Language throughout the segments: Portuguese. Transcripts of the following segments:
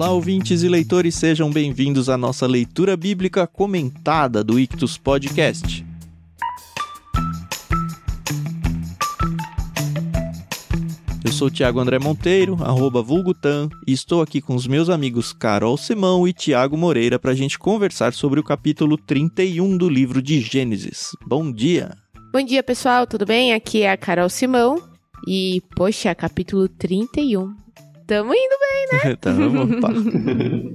Olá, ouvintes e leitores, sejam bem-vindos à nossa leitura bíblica comentada do Ictus Podcast. Eu sou o Thiago André Monteiro, arroba Vulgutan, e estou aqui com os meus amigos Carol Simão e Tiago Moreira para a gente conversar sobre o capítulo 31 do livro de Gênesis. Bom dia! Bom dia, pessoal, tudo bem? Aqui é a Carol Simão e, poxa, capítulo 31. Tamo indo bem, né? Tamo,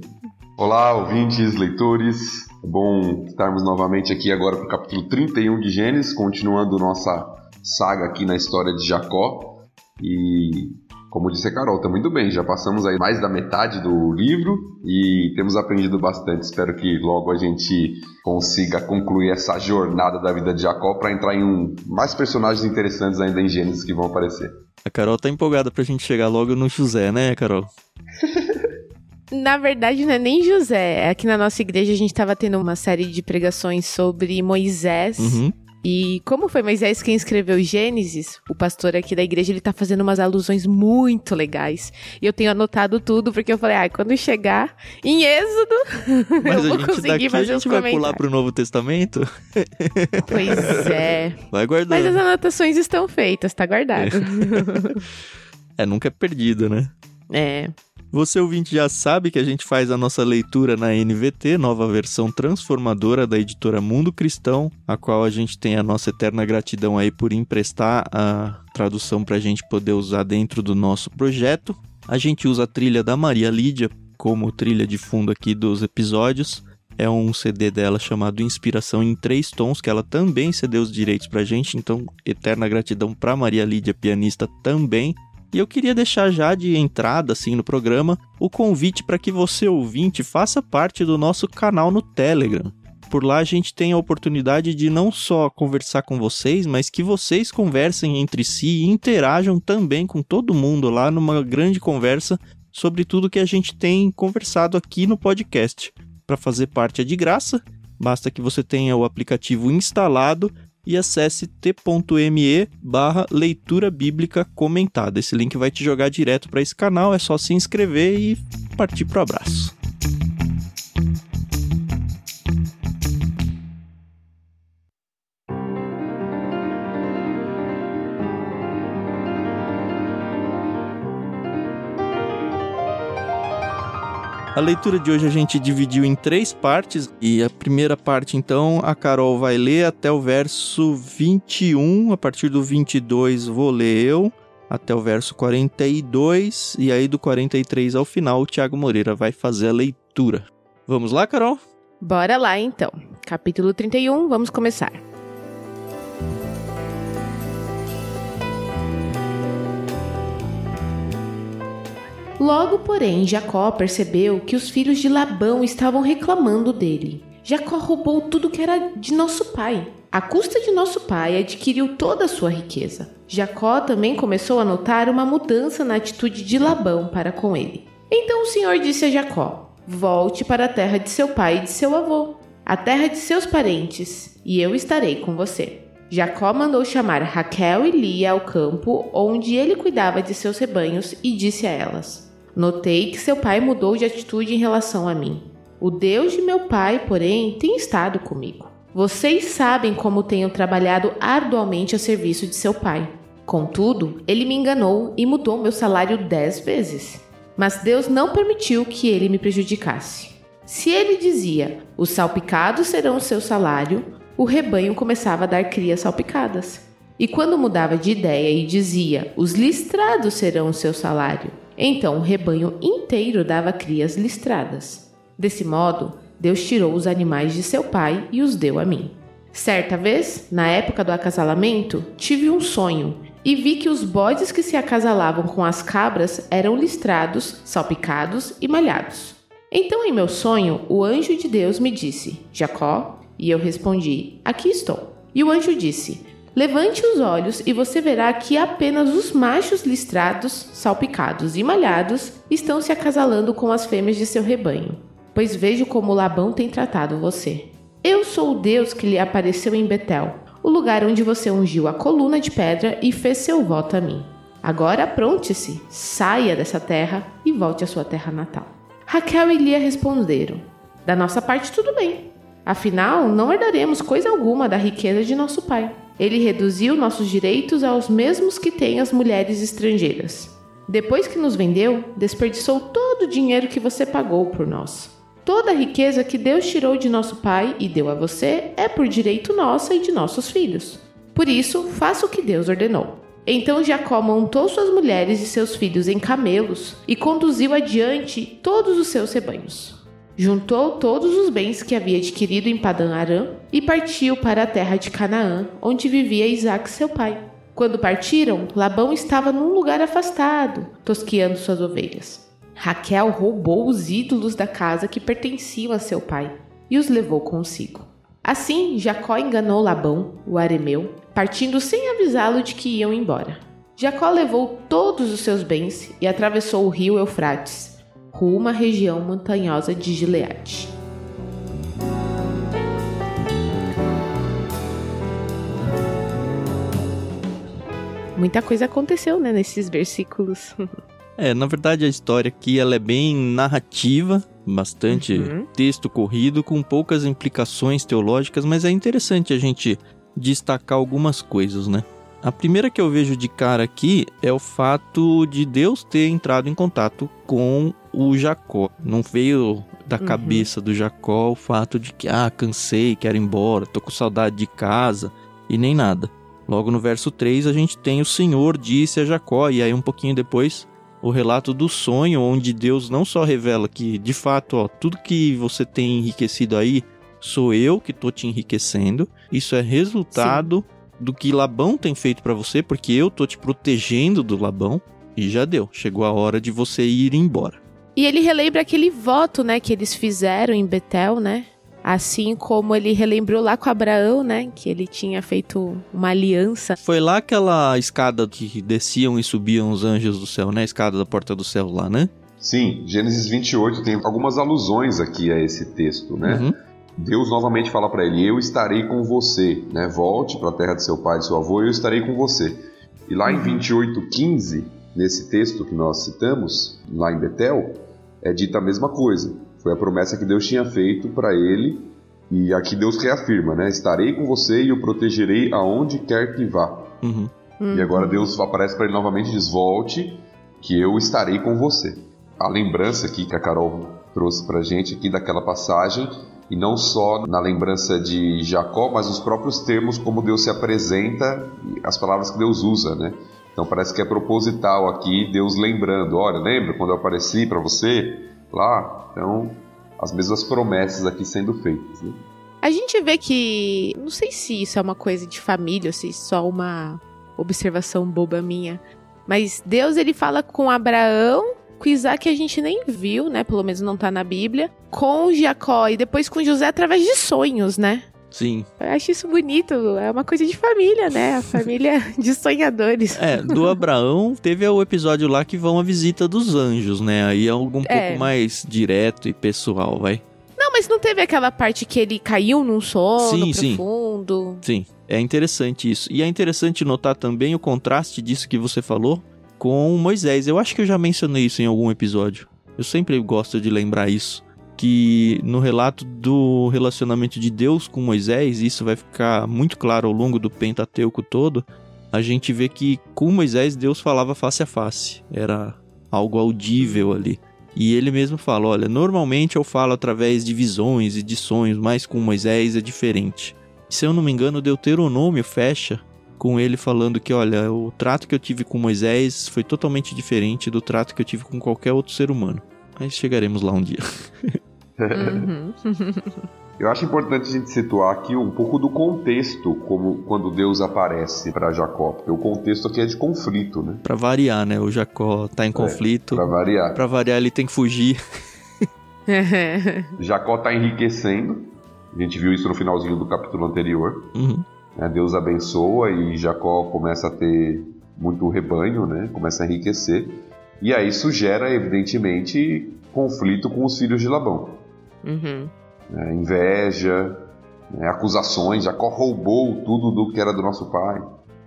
Olá, ouvintes, leitores. É bom estarmos novamente aqui agora para o capítulo 31 de Gênesis, continuando nossa saga aqui na história de Jacó. E como disse a Carol, está muito bem. Já passamos aí mais da metade do livro e temos aprendido bastante. Espero que logo a gente consiga concluir essa jornada da vida de Jacó para entrar em um, mais personagens interessantes ainda em Gênesis que vão aparecer. A Carol tá empolgada pra gente chegar logo no José, né, Carol? Na verdade, não é nem José. Aqui na nossa igreja a gente estava tendo uma série de pregações sobre Moisés. Uhum. E como foi Moisés quem escreveu Gênesis, o pastor aqui da igreja ele tá fazendo umas alusões muito legais. E eu tenho anotado tudo porque eu falei, ah, quando chegar em Êxodo, Mas eu a vou conseguir daqui a fazer os gente vai pular comentários. pro Novo Testamento? Pois é. Vai Mas guardando. as anotações estão feitas, tá guardado. É, nunca é perdido, né? é. Você ouvinte já sabe que a gente faz a nossa leitura na NVT, nova versão transformadora da editora Mundo Cristão, a qual a gente tem a nossa eterna gratidão aí por emprestar a tradução para a gente poder usar dentro do nosso projeto. A gente usa a trilha da Maria Lídia como trilha de fundo aqui dos episódios. É um CD dela chamado Inspiração em Três Tons, que ela também cedeu os direitos pra gente, então eterna gratidão pra Maria Lídia, pianista também. E eu queria deixar já de entrada, assim, no programa, o convite para que você, ouvinte, faça parte do nosso canal no Telegram. Por lá a gente tem a oportunidade de não só conversar com vocês, mas que vocês conversem entre si e interajam também com todo mundo lá numa grande conversa sobre tudo que a gente tem conversado aqui no podcast. Para fazer parte é de graça, basta que você tenha o aplicativo instalado e acesse t.me barra leitura bíblica comentada. Esse link vai te jogar direto para esse canal, é só se inscrever e partir pro abraço. A leitura de hoje a gente dividiu em três partes e a primeira parte então a Carol vai ler até o verso 21, a partir do 22 vou ler eu até o verso 42 e aí do 43 ao final o Thiago Moreira vai fazer a leitura. Vamos lá, Carol? Bora lá então. Capítulo 31, vamos começar. Logo, porém, Jacó percebeu que os filhos de Labão estavam reclamando dele. Jacó roubou tudo que era de nosso pai. À custa de nosso pai, adquiriu toda a sua riqueza. Jacó também começou a notar uma mudança na atitude de Labão para com ele. Então o Senhor disse a Jacó: Volte para a terra de seu pai e de seu avô, a terra de seus parentes, e eu estarei com você. Jacó mandou chamar Raquel e Lia ao campo onde ele cuidava de seus rebanhos e disse a elas: Notei que seu pai mudou de atitude em relação a mim. O Deus de meu pai, porém, tem estado comigo. Vocês sabem como tenho trabalhado arduamente a serviço de seu pai. Contudo, ele me enganou e mudou meu salário dez vezes. Mas Deus não permitiu que ele me prejudicasse. Se ele dizia: Os salpicados serão o seu salário, o rebanho começava a dar crias salpicadas. E quando mudava de ideia e dizia: Os listrados serão o seu salário, então o rebanho inteiro dava crias listradas. Desse modo, Deus tirou os animais de seu pai e os deu a mim. Certa vez, na época do acasalamento, tive um sonho e vi que os bodes que se acasalavam com as cabras eram listrados, salpicados e malhados. Então, em meu sonho, o anjo de Deus me disse: Jacó, e eu respondi: Aqui estou. E o anjo disse: Levante os olhos e você verá que apenas os machos listrados, salpicados e malhados estão se acasalando com as fêmeas de seu rebanho. Pois vejo como Labão tem tratado você. Eu sou o Deus que lhe apareceu em Betel, o lugar onde você ungiu a coluna de pedra e fez seu voto a mim. Agora apronte-se, saia dessa terra e volte à sua terra natal. Raquel e Lia responderam: Da nossa parte, tudo bem. Afinal, não herdaremos coisa alguma da riqueza de nosso pai. Ele reduziu nossos direitos aos mesmos que têm as mulheres estrangeiras. Depois que nos vendeu, desperdiçou todo o dinheiro que você pagou por nós. Toda a riqueza que Deus tirou de nosso pai e deu a você é por direito nossa e de nossos filhos. Por isso, faça o que Deus ordenou. Então Jacó montou suas mulheres e seus filhos em camelos e conduziu adiante todos os seus rebanhos. Juntou todos os bens que havia adquirido em Padã Arã e partiu para a terra de Canaã, onde vivia Isaac seu pai. Quando partiram, Labão estava num lugar afastado, tosqueando suas ovelhas. Raquel roubou os ídolos da casa que pertenciam a seu pai e os levou consigo. Assim, Jacó enganou Labão, o arameu, partindo sem avisá-lo de que iam embora. Jacó levou todos os seus bens e atravessou o rio Eufrates rumo à região montanhosa de Gileade. Muita coisa aconteceu, né, nesses versículos. É, na verdade a história aqui ela é bem narrativa, bastante uhum. texto corrido com poucas implicações teológicas, mas é interessante a gente destacar algumas coisas, né? A primeira que eu vejo de cara aqui é o fato de Deus ter entrado em contato com o Jacó. Não veio da uhum. cabeça do Jacó o fato de que, ah, cansei, quero ir embora, tô com saudade de casa e nem nada. Logo no verso 3 a gente tem o Senhor disse a Jacó, e aí um pouquinho depois o relato do sonho, onde Deus não só revela que, de fato, ó, tudo que você tem enriquecido aí, sou eu que tô te enriquecendo. Isso é resultado Sim. Do que Labão tem feito para você, porque eu tô te protegendo do Labão. E já deu, chegou a hora de você ir embora. E ele relembra aquele voto, né, que eles fizeram em Betel, né? Assim como ele relembrou lá com Abraão, né? Que ele tinha feito uma aliança. Foi lá aquela escada que desciam e subiam os anjos do céu, né? A escada da porta do céu lá, né? Sim, Gênesis 28 tem algumas alusões aqui a esse texto, né? Uhum. Deus novamente fala para ele: Eu estarei com você, né? Volte para a terra de seu pai e seu avô, eu estarei com você. E lá em 28:15, uhum. nesse texto que nós citamos, lá em Betel, é dita a mesma coisa. Foi a promessa que Deus tinha feito para ele e aqui Deus reafirma, né? Estarei com você e o protegerei aonde quer que vá. Uhum. E agora Deus aparece para ele novamente e diz: Volte, que eu estarei com você. A lembrança aqui que a Carol trouxe para gente aqui daquela passagem, e não só na lembrança de Jacó, mas os próprios termos como Deus se apresenta, as palavras que Deus usa, né? Então parece que é proposital aqui Deus lembrando, olha, lembra quando eu apareci para você lá? Então as mesmas promessas aqui sendo feitas. Né? A gente vê que, não sei se isso é uma coisa de família ou se é só uma observação boba minha, mas Deus ele fala com Abraão, com Isaac a gente nem viu, né? Pelo menos não tá na Bíblia, com Jacó e depois com José através de sonhos, né? Sim. Eu acho isso bonito. É uma coisa de família, né? A família de sonhadores. É, do Abraão teve o episódio lá que vão a visita dos anjos, né? Aí é algo um é. pouco mais direto e pessoal, vai. Não, mas não teve aquela parte que ele caiu num sono sim, profundo. Sim. sim, é interessante isso. E é interessante notar também o contraste disso que você falou com Moisés. Eu acho que eu já mencionei isso em algum episódio. Eu sempre gosto de lembrar isso que no relato do relacionamento de Deus com Moisés, isso vai ficar muito claro ao longo do Pentateuco todo, a gente vê que com Moisés Deus falava face a face, era algo audível ali. E ele mesmo fala: olha, normalmente eu falo através de visões e de sonhos, mas com Moisés é diferente. Se eu não me engano, Deuteronômio fecha com ele falando que, olha, o trato que eu tive com Moisés foi totalmente diferente do trato que eu tive com qualquer outro ser humano. Mas chegaremos lá um dia. Uhum. Eu acho importante a gente situar aqui um pouco do contexto, como quando Deus aparece para Jacó, porque o contexto aqui é de conflito, né? Para variar, né? O Jacó tá em é, conflito. É, para variar. Para variar, ele tem que fugir. Jacó tá enriquecendo. A gente viu isso no finalzinho do capítulo anterior. Uhum. É, Deus abençoa e Jacó começa a ter muito rebanho, né? Começa a enriquecer. E aí isso gera, evidentemente, conflito com os filhos de Labão. Uhum. É, inveja, é, acusações, Jacó roubou tudo do que era do nosso pai.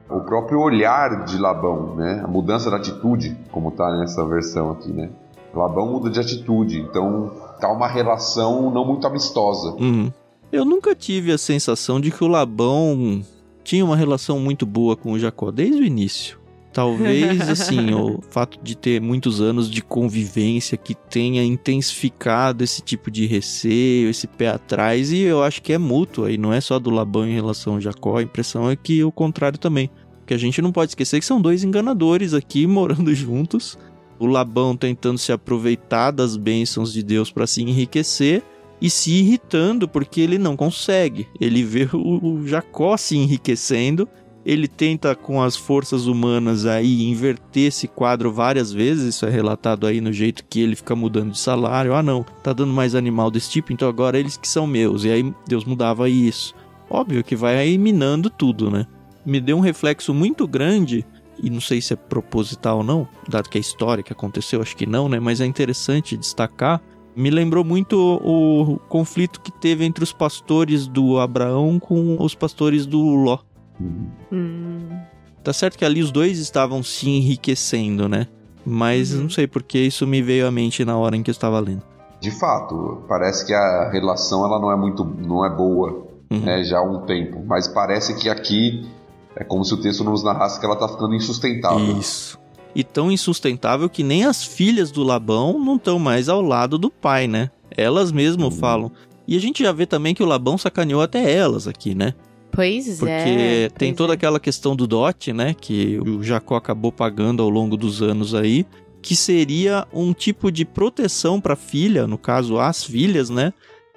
O próprio olhar de Labão, né? a mudança da atitude, como está nessa versão aqui, né? Labão muda de atitude, então tá uma relação não muito amistosa. Uhum. Eu nunca tive a sensação de que o Labão tinha uma relação muito boa com o Jacó desde o início. Talvez, assim, o fato de ter muitos anos de convivência que tenha intensificado esse tipo de receio, esse pé atrás, e eu acho que é mútuo aí, não é só do Labão em relação ao Jacó, a impressão é que o contrário também. Porque a gente não pode esquecer que são dois enganadores aqui morando juntos. O Labão tentando se aproveitar das bênçãos de Deus para se enriquecer e se irritando porque ele não consegue. Ele vê o Jacó se enriquecendo ele tenta com as forças humanas aí inverter esse quadro várias vezes, isso é relatado aí no jeito que ele fica mudando de salário. Ah, não, tá dando mais animal desse tipo, então agora eles que são meus. E aí Deus mudava isso. Óbvio que vai aí minando tudo, né? Me deu um reflexo muito grande e não sei se é proposital ou não, dado que é história que aconteceu, acho que não, né? Mas é interessante destacar. Me lembrou muito o, o conflito que teve entre os pastores do Abraão com os pastores do Ló. Hum. Tá certo que ali os dois estavam se enriquecendo, né? Mas uhum. não sei porque isso me veio à mente na hora em que eu estava lendo. De fato, parece que a relação ela não é muito, não é boa, uhum. né, já há um tempo. Mas parece que aqui é como se o texto nos narrasse que ela tá ficando insustentável. Isso. E tão insustentável que nem as filhas do Labão não estão mais ao lado do pai, né? Elas mesmo uhum. falam. E a gente já vê também que o Labão sacaneou até elas aqui, né? Pois Porque é. Porque tem toda é. aquela questão do dote, né? Que o Jacó acabou pagando ao longo dos anos aí. Que seria um tipo de proteção para a filha, no caso as filhas, né?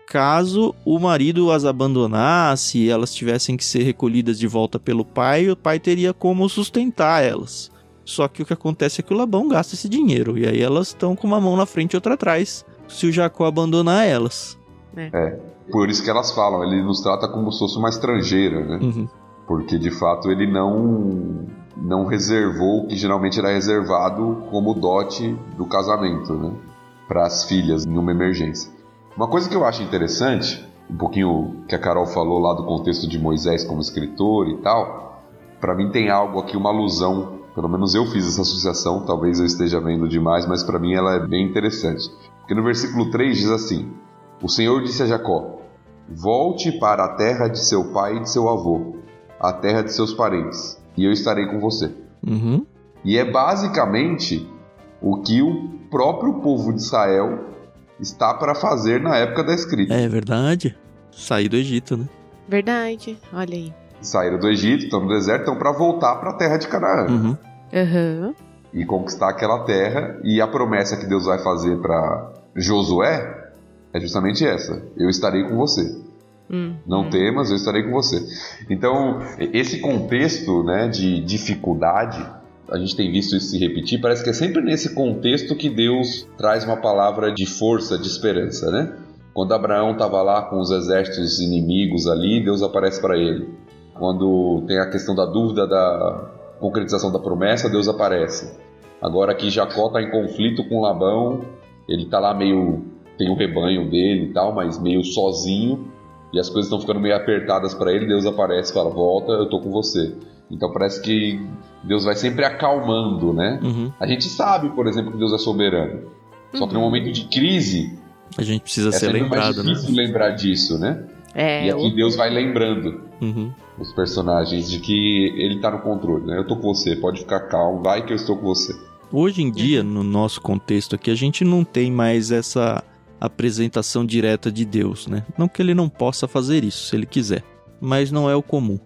Caso o marido as abandonasse e elas tivessem que ser recolhidas de volta pelo pai, o pai teria como sustentar elas. Só que o que acontece é que o Labão gasta esse dinheiro. E aí elas estão com uma mão na frente e outra atrás. Se o Jacó abandonar elas. É. é. Por isso que elas falam, ele nos trata como se fosse uma estrangeira, né? Uhum. Porque de fato ele não não reservou o que geralmente era reservado como dote do casamento, né? Para as filhas em uma emergência. Uma coisa que eu acho interessante, um pouquinho que a Carol falou lá do contexto de Moisés como escritor e tal, para mim tem algo aqui, uma alusão, pelo menos eu fiz essa associação, talvez eu esteja vendo demais, mas para mim ela é bem interessante. Porque no versículo 3 diz assim: O Senhor disse a Jacó: Volte para a terra de seu pai e de seu avô, a terra de seus parentes, e eu estarei com você. Uhum. E é basicamente o que o próprio povo de Israel está para fazer na época da escrita. É verdade. Sair do Egito, né? Verdade, olha aí. Saíram do Egito, estão no deserto, estão para voltar para a terra de Canaã. Uhum. Uhum. E conquistar aquela terra. E a promessa que Deus vai fazer para Josué é justamente essa: eu estarei com você. Não hum. temas, eu estarei com você. Então, esse contexto né, de dificuldade, a gente tem visto isso se repetir, parece que é sempre nesse contexto que Deus traz uma palavra de força, de esperança, né? Quando Abraão estava lá com os exércitos inimigos ali, Deus aparece para ele. Quando tem a questão da dúvida da concretização da promessa, Deus aparece. Agora que Jacó está em conflito com Labão, ele está lá meio tem o rebanho dele e tal, mas meio sozinho, e as coisas estão ficando meio apertadas para ele, Deus aparece e fala: Volta, eu tô com você. Então parece que Deus vai sempre acalmando, né? Uhum. A gente sabe, por exemplo, que Deus é soberano. Só que no uhum. momento de crise. A gente precisa é ser lembrado, mais difícil né? lembrar disso, né? É, e aqui eu... Deus vai lembrando uhum. Os personagens de que ele tá no controle, né? Eu tô com você, pode ficar calmo, vai que eu estou com você. Hoje em dia, no nosso contexto aqui, a gente não tem mais essa apresentação direta de Deus, né? Não que ele não possa fazer isso, se ele quiser, mas não é o comum.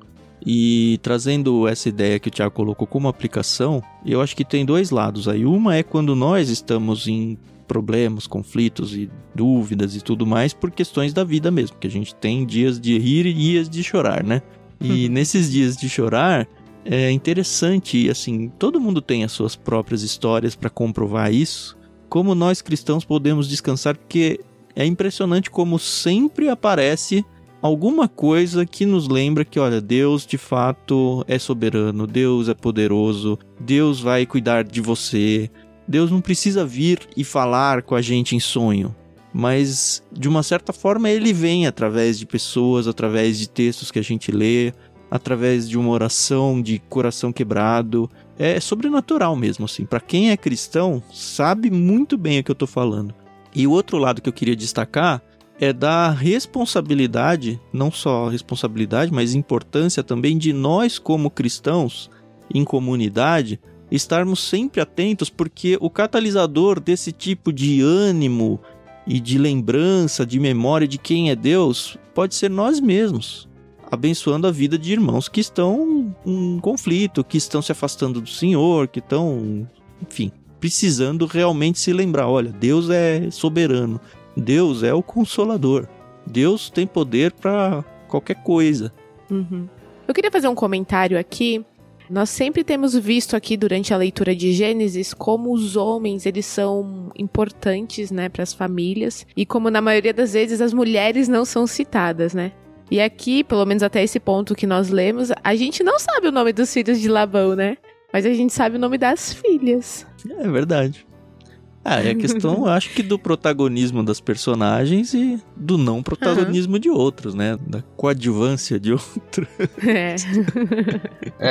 E trazendo essa ideia que o Tiago colocou como aplicação, eu acho que tem dois lados aí. Uma é quando nós estamos em problemas, conflitos e dúvidas e tudo mais por questões da vida mesmo, que a gente tem dias de rir e dias de chorar, né? E nesses dias de chorar, é interessante, assim, todo mundo tem as suas próprias histórias para comprovar isso, como nós cristãos podemos descansar, porque é impressionante como sempre aparece alguma coisa que nos lembra que, olha, Deus de fato é soberano, Deus é poderoso, Deus vai cuidar de você. Deus não precisa vir e falar com a gente em sonho, mas de uma certa forma ele vem através de pessoas, através de textos que a gente lê, através de uma oração de coração quebrado, é sobrenatural mesmo, assim. Para quem é cristão, sabe muito bem o que eu tô falando. E o outro lado que eu queria destacar é da responsabilidade, não só responsabilidade, mas importância também de nós como cristãos em comunidade estarmos sempre atentos, porque o catalisador desse tipo de ânimo e de lembrança, de memória de quem é Deus, pode ser nós mesmos, abençoando a vida de irmãos que estão em conflito, que estão se afastando do Senhor, que estão, enfim, precisando realmente se lembrar: olha, Deus é soberano, Deus é o consolador, Deus tem poder para qualquer coisa. Uhum. Eu queria fazer um comentário aqui nós sempre temos visto aqui durante a leitura de Gênesis como os homens eles são importantes, né, para as famílias e como na maioria das vezes as mulheres não são citadas, né? E aqui, pelo menos até esse ponto que nós lemos, a gente não sabe o nome dos filhos de Labão, né? Mas a gente sabe o nome das filhas. É verdade. Ah, é a questão, acho que do protagonismo das personagens e do não protagonismo uhum. de outros, né? Da coadjuvância de outros. É.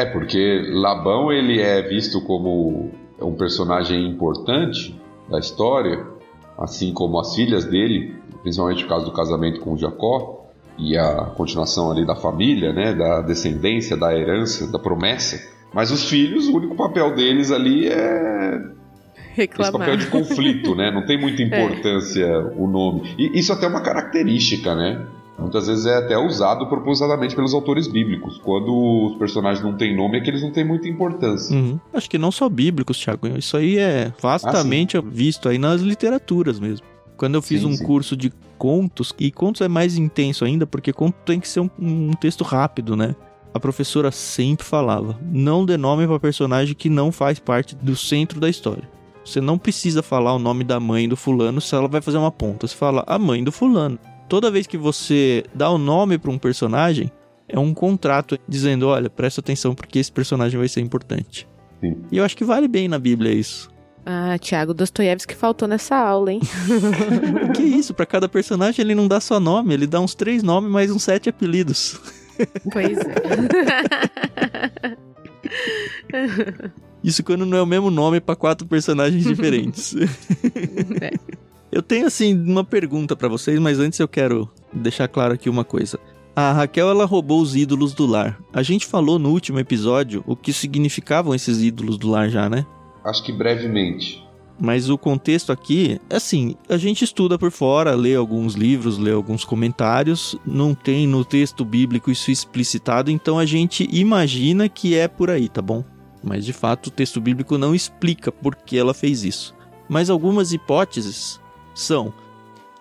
é, porque Labão ele é visto como um personagem importante da história, assim como as filhas dele, principalmente por causa do casamento com Jacó e a continuação ali da família, né? Da descendência, da herança, da promessa. Mas os filhos, o único papel deles ali é reclamar. Esse papel de conflito, né? Não tem muita é. importância é. o nome. E isso até é uma característica, né? Muitas vezes é até usado propositadamente pelos autores bíblicos. Quando os personagens não têm nome, é que eles não têm muita importância. Uhum. Acho que não só bíblicos, Thiago. Isso aí é vastamente ah, visto aí nas literaturas mesmo. Quando eu fiz sim, um sim. curso de contos, e contos é mais intenso ainda, porque conto tem que ser um, um texto rápido, né? A professora sempre falava: não dê nome para personagem que não faz parte do centro da história. Você não precisa falar o nome da mãe do fulano se ela vai fazer uma ponta. Você fala a mãe do fulano. Toda vez que você dá o nome para um personagem, é um contrato dizendo: olha, presta atenção porque esse personagem vai ser importante. Sim. E eu acho que vale bem na Bíblia isso. Ah, Thiago Dostoiévski faltou nessa aula, hein? que isso, para cada personagem ele não dá só nome, ele dá uns três nomes mais uns sete apelidos. Pois é. Isso quando não é o mesmo nome para quatro personagens diferentes. é. Eu tenho assim uma pergunta para vocês, mas antes eu quero deixar claro aqui uma coisa. A Raquel ela roubou os ídolos do lar. A gente falou no último episódio o que significavam esses ídolos do lar já, né? Acho que brevemente. Mas o contexto aqui, assim, a gente estuda por fora, lê alguns livros, lê alguns comentários, não tem no texto bíblico isso explicitado, então a gente imagina que é por aí, tá bom? Mas de fato o texto bíblico não explica por que ela fez isso. Mas algumas hipóteses são: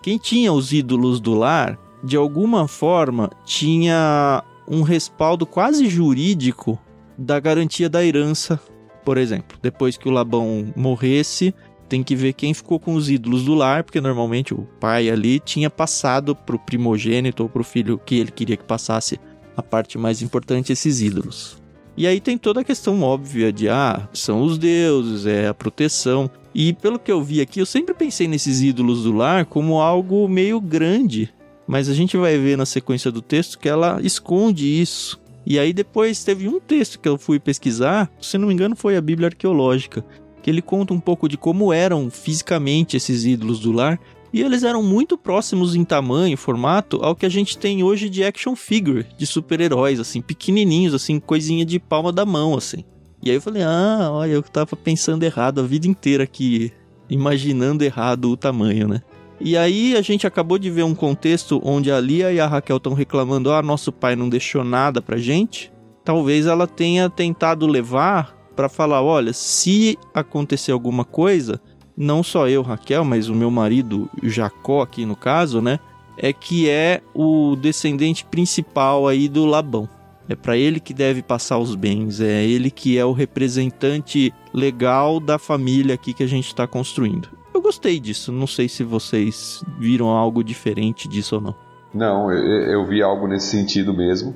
quem tinha os ídolos do lar, de alguma forma, tinha um respaldo quase jurídico da garantia da herança, por exemplo. Depois que o Labão morresse, tem que ver quem ficou com os ídolos do lar, porque normalmente o pai ali tinha passado para o primogênito ou para o filho que ele queria que passasse a parte mais importante, esses ídolos. E aí tem toda a questão óbvia de, ah, são os deuses, é a proteção. E pelo que eu vi aqui, eu sempre pensei nesses ídolos do lar como algo meio grande. Mas a gente vai ver na sequência do texto que ela esconde isso. E aí depois teve um texto que eu fui pesquisar, se não me engano foi a Bíblia Arqueológica, que ele conta um pouco de como eram fisicamente esses ídolos do lar e eles eram muito próximos em tamanho, formato, ao que a gente tem hoje de action figure, de super-heróis, assim, pequenininhos, assim, coisinha de palma da mão, assim. E aí eu falei, ah, olha, eu tava pensando errado a vida inteira aqui, imaginando errado o tamanho, né? E aí a gente acabou de ver um contexto onde a Lia e a Raquel estão reclamando, ah, nosso pai não deixou nada pra gente. Talvez ela tenha tentado levar para falar, olha, se acontecer alguma coisa, não só eu, Raquel, mas o meu marido Jacó aqui no caso, né? É que é o descendente principal aí do Labão. É para ele que deve passar os bens, é ele que é o representante legal da família aqui que a gente está construindo. Eu gostei disso, não sei se vocês viram algo diferente disso ou não. Não, eu, eu vi algo nesse sentido mesmo.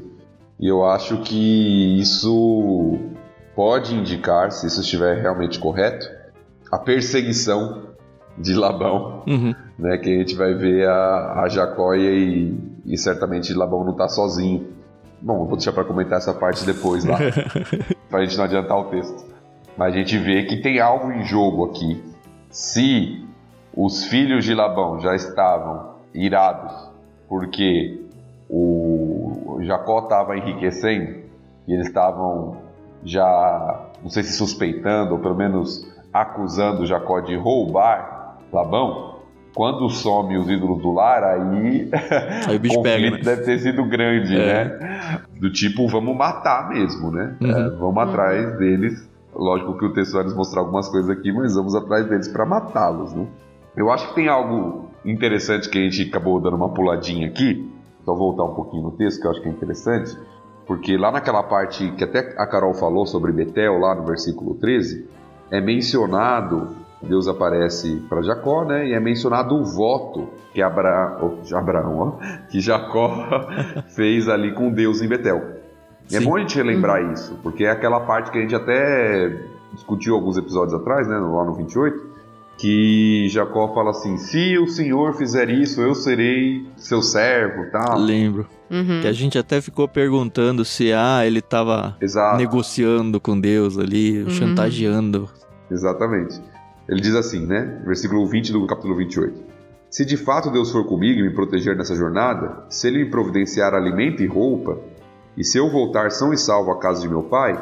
E eu acho que isso pode indicar, se isso estiver realmente correto, a perseguição de Labão, uhum. né? Que a gente vai ver a, a Jacó e, e certamente Labão não está sozinho. Bom, vou deixar para comentar essa parte depois lá, para a gente não adiantar o texto. Mas a gente vê que tem algo em jogo aqui. Se os filhos de Labão já estavam irados porque o Jacó estava enriquecendo e eles estavam já, não sei se suspeitando ou pelo menos acusando Jacó de roubar Labão, quando some os ídolos do lar, aí, aí o bicho pega, né? deve ter sido grande, é. né? Do tipo, vamos matar mesmo, né? Uhum. É, vamos uhum. atrás deles. Lógico que o texto vai nos mostrar algumas coisas aqui, mas vamos atrás deles para matá-los, né? Eu acho que tem algo interessante que a gente acabou dando uma puladinha aqui. Só voltar um pouquinho no texto, que eu acho que é interessante. Porque lá naquela parte que até a Carol falou sobre Betel, lá no versículo 13, é mencionado, Deus aparece para Jacó, né? E é mencionado o voto que Abra... oh, Abraão, ó, que Jacó fez ali com Deus em Betel. É bom a gente relembrar uhum. isso, porque é aquela parte que a gente até discutiu alguns episódios atrás, né? Lá no 28, que Jacó fala assim: se o Senhor fizer isso, eu serei seu servo, tá? Lembro. Uhum. Que a gente até ficou perguntando se ah, ele estava negociando com Deus ali, uhum. chantageando. Exatamente. Ele diz assim, né? Versículo 20 do capítulo 28. Se de fato Deus for comigo e me proteger nessa jornada, se ele me providenciar alimento e roupa, e se eu voltar são e salvo à casa de meu pai,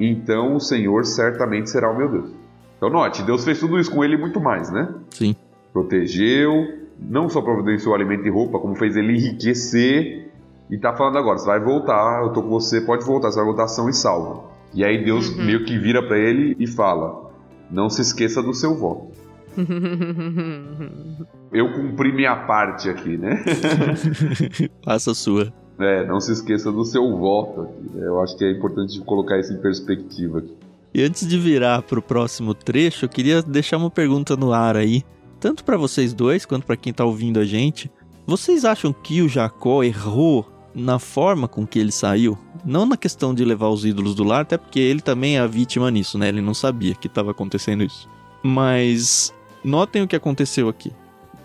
então o Senhor certamente será o meu Deus. Então, note, Deus fez tudo isso com ele e muito mais, né? Sim. Protegeu, não só providenciou alimento e roupa, como fez ele enriquecer. E tá falando agora, você vai voltar, eu tô com você, pode voltar, você vai voltar são e salvo. E aí Deus uhum. meio que vira para ele e fala: Não se esqueça do seu voto. eu cumpri minha parte aqui, né? Faça a sua. É, não se esqueça do seu voto aqui. Né? Eu acho que é importante colocar isso em perspectiva aqui. E antes de virar para o próximo trecho, eu queria deixar uma pergunta no ar aí, tanto para vocês dois quanto para quem está ouvindo a gente. Vocês acham que o Jacó errou na forma com que ele saiu? Não na questão de levar os ídolos do lar, até porque ele também é a vítima nisso, né? Ele não sabia que estava acontecendo isso. Mas notem o que aconteceu aqui.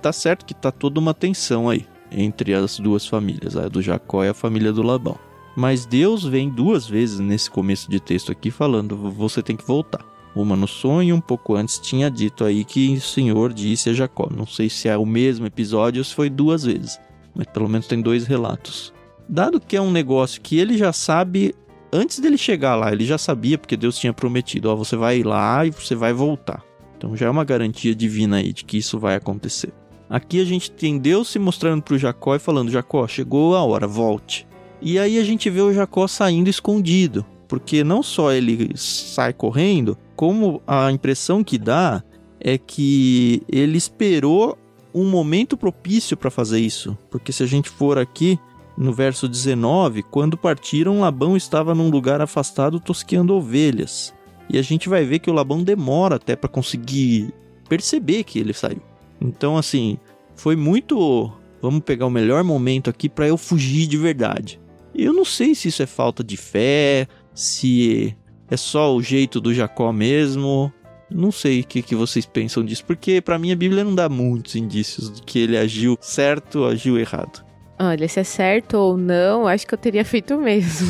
Tá certo que tá toda uma tensão aí entre as duas famílias, a do Jacó e a família do Labão. Mas Deus vem duas vezes nesse começo de texto aqui falando: você tem que voltar. Uma no sonho, um pouco antes tinha dito aí que o Senhor disse a Jacó. Não sei se é o mesmo episódio ou se foi duas vezes, mas pelo menos tem dois relatos. Dado que é um negócio que ele já sabe antes dele chegar lá, ele já sabia porque Deus tinha prometido: ó, você vai lá e você vai voltar. Então já é uma garantia divina aí de que isso vai acontecer. Aqui a gente tem Deus se mostrando para o Jacó e falando: Jacó, chegou a hora, volte. E aí a gente vê o Jacó saindo escondido, porque não só ele sai correndo, como a impressão que dá é que ele esperou um momento propício para fazer isso. Porque se a gente for aqui no verso 19, quando partiram, Labão estava num lugar afastado tosqueando ovelhas. E a gente vai ver que o Labão demora até para conseguir perceber que ele saiu. Então, assim, foi muito. Vamos pegar o melhor momento aqui para eu fugir de verdade. Eu não sei se isso é falta de fé, se é só o jeito do Jacó mesmo. Não sei o que, que vocês pensam disso, porque para mim a Bíblia não dá muitos indícios de que ele agiu certo ou agiu errado. Olha, se é certo ou não, acho que eu teria feito mesmo.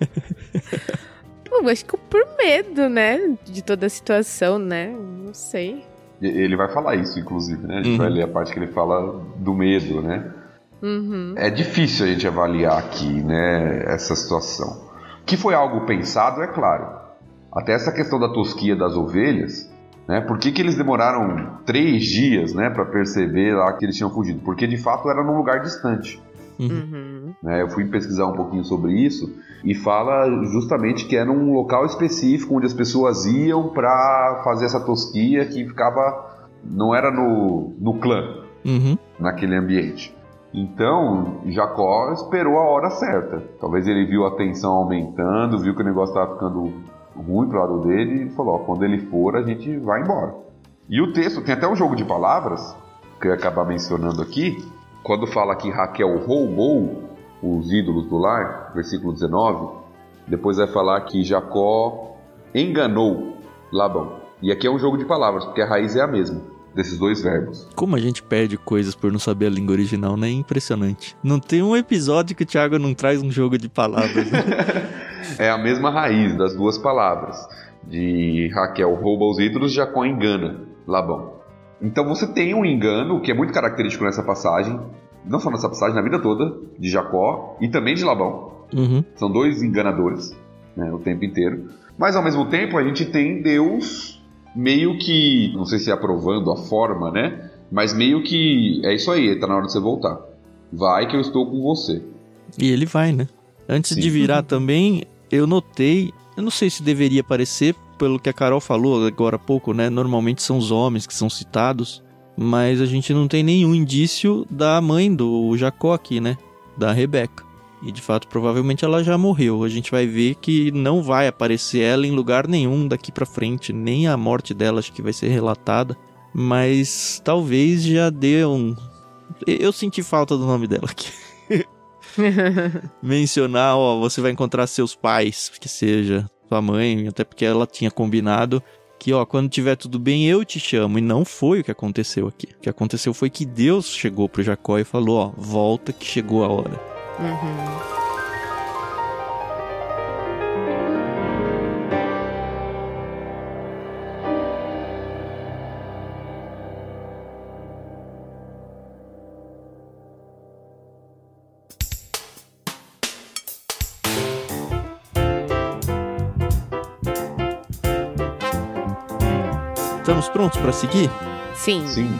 eu acho que por medo, né? De toda a situação, né? Não sei. Ele vai falar isso, inclusive, né? A gente uhum. vai ler a parte que ele fala do medo, né? Uhum. É difícil a gente avaliar aqui, né, essa situação. Que foi algo pensado, é claro. Até essa questão da tosquia das ovelhas, né? Por que, que eles demoraram três dias, né, para perceber lá que eles tinham fugido? Porque de fato era num lugar distante. Uhum. Né, eu fui pesquisar um pouquinho sobre isso e fala justamente que era um local específico onde as pessoas iam para fazer essa tosquia que ficava não era no, no clã uhum. naquele ambiente. Então, Jacó esperou a hora certa. Talvez ele viu a tensão aumentando, viu que o negócio estava ficando ruim pro lado dele e falou: ó, quando ele for, a gente vai embora. E o texto tem até um jogo de palavras, que eu ia acabar mencionando aqui, quando fala que Raquel roubou os ídolos do lar, versículo 19, depois vai falar que Jacó enganou Labão. E aqui é um jogo de palavras, porque a raiz é a mesma desses dois verbos. Como a gente perde coisas por não saber a língua original, né? Impressionante. Não tem um episódio que o Thiago não traz um jogo de palavras. Né? é a mesma raiz das duas palavras. de Raquel rouba os ídolos, Jacó engana Labão. Então você tem um engano que é muito característico nessa passagem, não só nessa passagem, na vida toda, de Jacó e também de Labão. Uhum. São dois enganadores né, o tempo inteiro. Mas ao mesmo tempo a gente tem Deus meio que, não sei se é aprovando a forma, né? Mas meio que é isso aí, tá na hora de você voltar. Vai que eu estou com você. E ele vai, né? Antes Sim. de virar também, eu notei, eu não sei se deveria aparecer, pelo que a Carol falou agora há pouco, né? Normalmente são os homens que são citados, mas a gente não tem nenhum indício da mãe do Jacó aqui, né? Da Rebeca. E de fato, provavelmente ela já morreu. A gente vai ver que não vai aparecer ela em lugar nenhum daqui para frente, nem a morte dela acho que vai ser relatada, mas talvez já dê um eu senti falta do nome dela aqui. Mencionar, ó, você vai encontrar seus pais, que seja sua mãe, até porque ela tinha combinado que, ó, quando tiver tudo bem, eu te chamo. E não foi o que aconteceu aqui. O que aconteceu foi que Deus chegou pro Jacó e falou, ó, volta que chegou a hora. Uhum. Estamos prontos para seguir? Sim. Sim.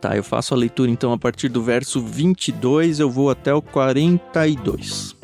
Tá, eu faço a leitura então a partir do verso 22, eu vou até o 42.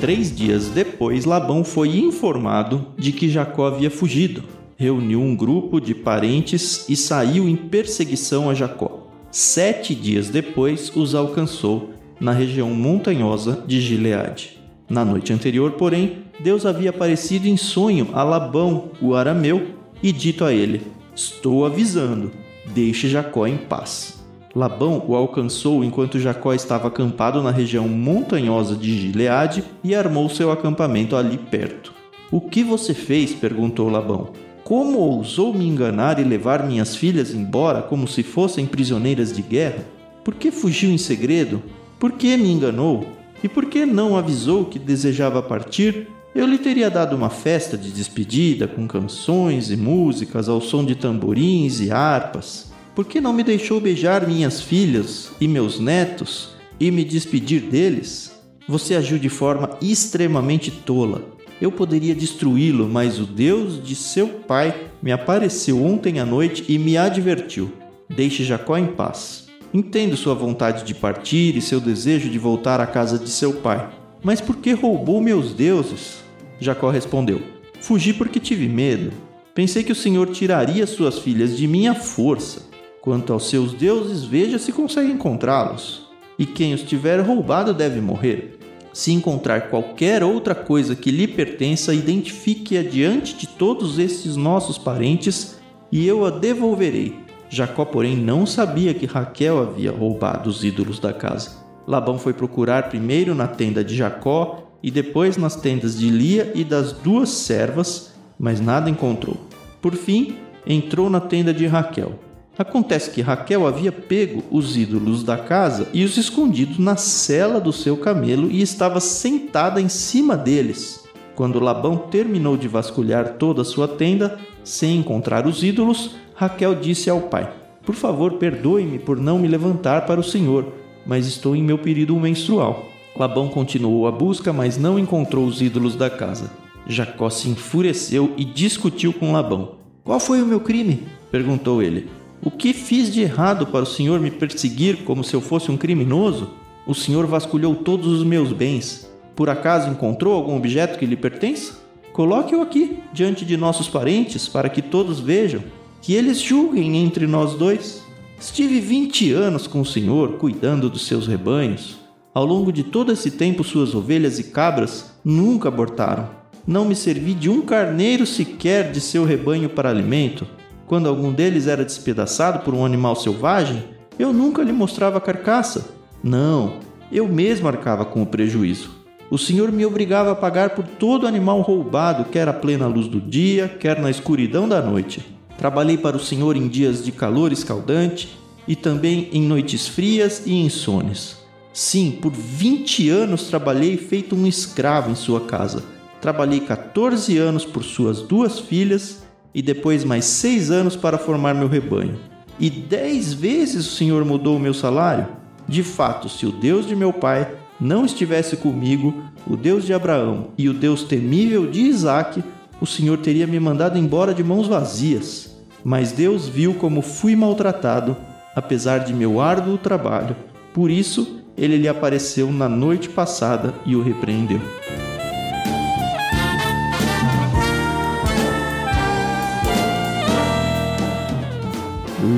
Três dias depois, Labão foi informado de que Jacó havia fugido. Reuniu um grupo de parentes e saiu em perseguição a Jacó. Sete dias depois, os alcançou na região montanhosa de Gileade. Na noite anterior, porém, Deus havia aparecido em sonho a Labão, o arameu, e dito a ele: Estou avisando, deixe Jacó em paz. Labão o alcançou enquanto Jacó estava acampado na região montanhosa de Gileade e armou seu acampamento ali perto. O que você fez? perguntou Labão. Como ousou me enganar e levar minhas filhas embora como se fossem prisioneiras de guerra? Por que fugiu em segredo? Por que me enganou? E por que não avisou que desejava partir? Eu lhe teria dado uma festa de despedida com canções e músicas ao som de tamborins e harpas. Por que não me deixou beijar minhas filhas e meus netos e me despedir deles? Você agiu de forma extremamente tola. Eu poderia destruí-lo, mas o Deus de seu pai me apareceu ontem à noite e me advertiu: Deixe Jacó em paz. Entendo sua vontade de partir e seu desejo de voltar à casa de seu pai. Mas por que roubou meus deuses? Jacó respondeu: Fugi porque tive medo. Pensei que o Senhor tiraria suas filhas de minha força. Quanto aos seus deuses, veja se consegue encontrá-los. E quem os tiver roubado deve morrer. Se encontrar qualquer outra coisa que lhe pertença, identifique-a diante de todos esses nossos parentes, e eu a devolverei Jacó, porém, não sabia que Raquel havia roubado os ídolos da casa. Labão foi procurar primeiro na tenda de Jacó e depois nas tendas de Lia e das duas servas, mas nada encontrou. Por fim, entrou na tenda de Raquel. Acontece que Raquel havia pego os ídolos da casa e os escondido na cela do seu camelo e estava sentada em cima deles. Quando Labão terminou de vasculhar toda a sua tenda, sem encontrar os ídolos, Raquel disse ao pai: Por favor, perdoe-me por não me levantar para o Senhor, mas estou em meu período menstrual. Labão continuou a busca, mas não encontrou os ídolos da casa. Jacó se enfureceu e discutiu com Labão. Qual foi o meu crime? perguntou ele. O que fiz de errado para o senhor me perseguir como se eu fosse um criminoso? O senhor vasculhou todos os meus bens. Por acaso encontrou algum objeto que lhe pertence? Coloque-o aqui, diante de nossos parentes, para que todos vejam que eles julguem entre nós dois. Estive vinte anos com o Senhor, cuidando dos seus rebanhos. Ao longo de todo esse tempo, suas ovelhas e cabras nunca abortaram. Não me servi de um carneiro sequer de seu rebanho para alimento. Quando algum deles era despedaçado por um animal selvagem, eu nunca lhe mostrava a carcaça. Não, eu mesmo arcava com o prejuízo. O Senhor me obrigava a pagar por todo animal roubado, quer à plena luz do dia, quer na escuridão da noite. Trabalhei para o Senhor em dias de calor escaldante e também em noites frias e insones. Sim, por 20 anos trabalhei feito um escravo em sua casa. Trabalhei 14 anos por suas duas filhas e depois mais seis anos para formar meu rebanho. E dez vezes o Senhor mudou o meu salário? De fato, se o Deus de meu pai não estivesse comigo, o Deus de Abraão e o Deus temível de Isaque, o Senhor teria me mandado embora de mãos vazias. Mas Deus viu como fui maltratado, apesar de meu árduo trabalho. Por isso, ele lhe apareceu na noite passada e o repreendeu.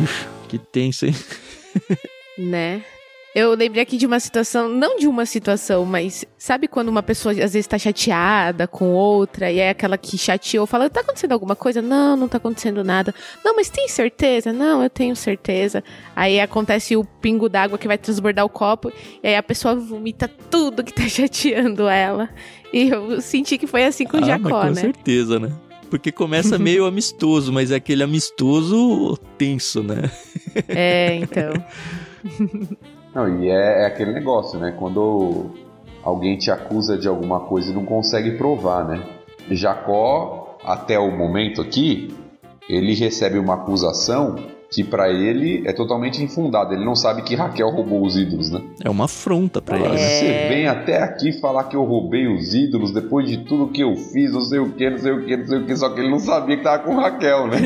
Ux, que tenso, hein? né? Eu lembrei aqui de uma situação, não de uma situação, mas sabe quando uma pessoa às vezes tá chateada com outra e é aquela que chateou, fala: tá acontecendo alguma coisa? Não, não tá acontecendo nada. Não, mas tem certeza? Não, eu tenho certeza. Aí acontece o pingo d'água que vai transbordar o copo e aí a pessoa vomita tudo que tá chateando ela. E eu senti que foi assim com ah, Jacó, com né? certeza, né? Porque começa meio amistoso, mas é aquele amistoso tenso, né? É, então. Não, e é, é, aquele negócio, né? Quando alguém te acusa de alguma coisa e não consegue provar, né? Jacó, até o momento aqui, ele recebe uma acusação que para ele é totalmente infundada. Ele não sabe que Raquel roubou os ídolos, né? É uma afronta para ele. Você vem até aqui falar que eu roubei os ídolos depois de tudo que eu fiz, não sei o que, não sei o que, não sei o que, só que ele não sabia que tava com Raquel, né?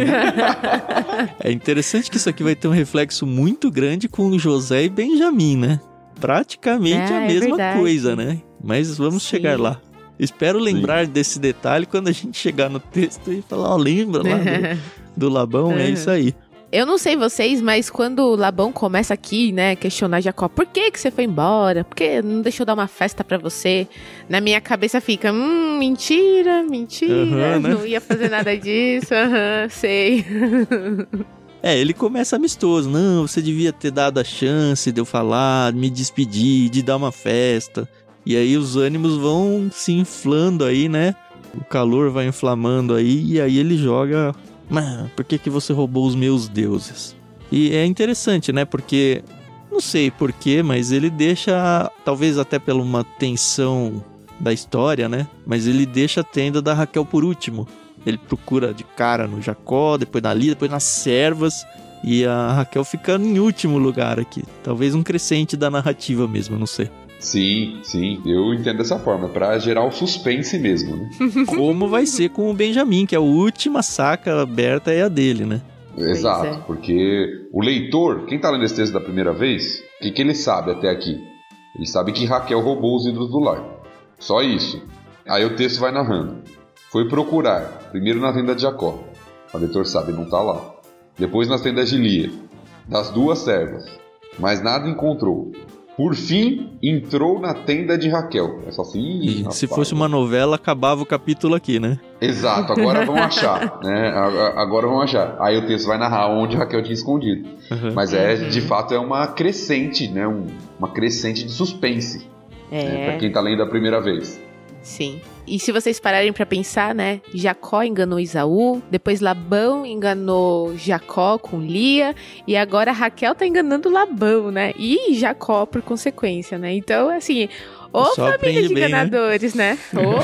é interessante que isso aqui vai ter um reflexo muito grande com José e Benjamim, né? Praticamente é, a mesma é coisa, né? Mas vamos Sim. chegar lá. Espero lembrar Sim. desse detalhe quando a gente chegar no texto e falar, ó, lembra lá do, do Labão, é isso aí. Eu não sei vocês, mas quando Labão começa aqui, né, questionar Jacó, por que que você foi embora? Por que não deixou dar uma festa para você? Na minha cabeça fica, hum, mentira, mentira, uhum, né? não ia fazer nada disso, aham, uhum, sei. É, ele começa amistoso. Não, você devia ter dado a chance de eu falar, de me despedir, de dar uma festa. E aí os ânimos vão se inflando aí, né? O calor vai inflamando aí e aí ele joga mas por que, que você roubou os meus deuses? E é interessante, né? Porque não sei porquê, mas ele deixa, talvez até pela uma tensão da história, né? Mas ele deixa a tenda da Raquel por último. Ele procura de cara no Jacó, depois na Lia, depois nas servas. E a Raquel fica em último lugar aqui. Talvez um crescente da narrativa mesmo, não sei. Sim, sim, eu entendo dessa forma, para gerar o suspense mesmo, né? Como vai ser com o Benjamin, que é a última saca aberta é a dele, né? Exato, é. porque o leitor, quem tá lendo esse texto da primeira vez, o que, que ele sabe até aqui? Ele sabe que Raquel roubou os ídolos do lar. Só isso. Aí o texto vai narrando. Foi procurar, primeiro na tenda de Jacó. O leitor sabe, não tá lá. Depois nas tendas de Lia, das duas servas. Mas nada encontrou. Por fim, entrou na tenda de Raquel. É só assim. E rapaz, se fosse uma novela, acabava o capítulo aqui, né? Exato, agora vão achar, né? Agora vão achar. Aí o texto vai narrar onde Raquel tinha escondido. Uhum. Mas é, de fato, é uma crescente, né? Um, uma crescente de suspense. É. Né? Pra quem tá lendo a primeira vez. Sim. E se vocês pararem para pensar, né? Jacó enganou Isaú, depois Labão enganou Jacó com Lia, e agora Raquel tá enganando Labão, né? E Jacó por consequência, né? Então, assim, ô Só família de bem, enganadores, né? né? Oh.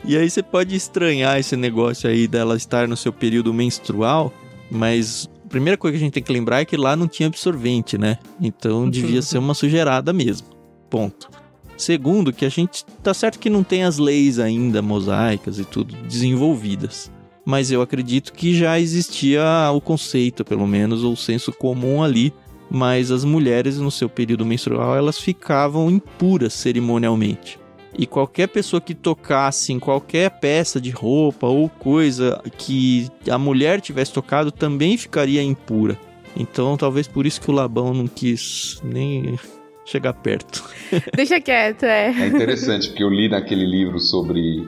e aí você pode estranhar esse negócio aí dela estar no seu período menstrual, mas a primeira coisa que a gente tem que lembrar é que lá não tinha absorvente, né? Então devia ser uma sujeirada mesmo. Ponto. Segundo, que a gente tá certo que não tem as leis ainda mosaicas e tudo desenvolvidas. Mas eu acredito que já existia o conceito, pelo menos, ou o senso comum ali. Mas as mulheres no seu período menstrual elas ficavam impuras cerimonialmente. E qualquer pessoa que tocasse em qualquer peça de roupa ou coisa que a mulher tivesse tocado também ficaria impura. Então, talvez por isso que o Labão não quis nem chegar perto. Deixa quieto, é. É interessante, porque eu li naquele livro sobre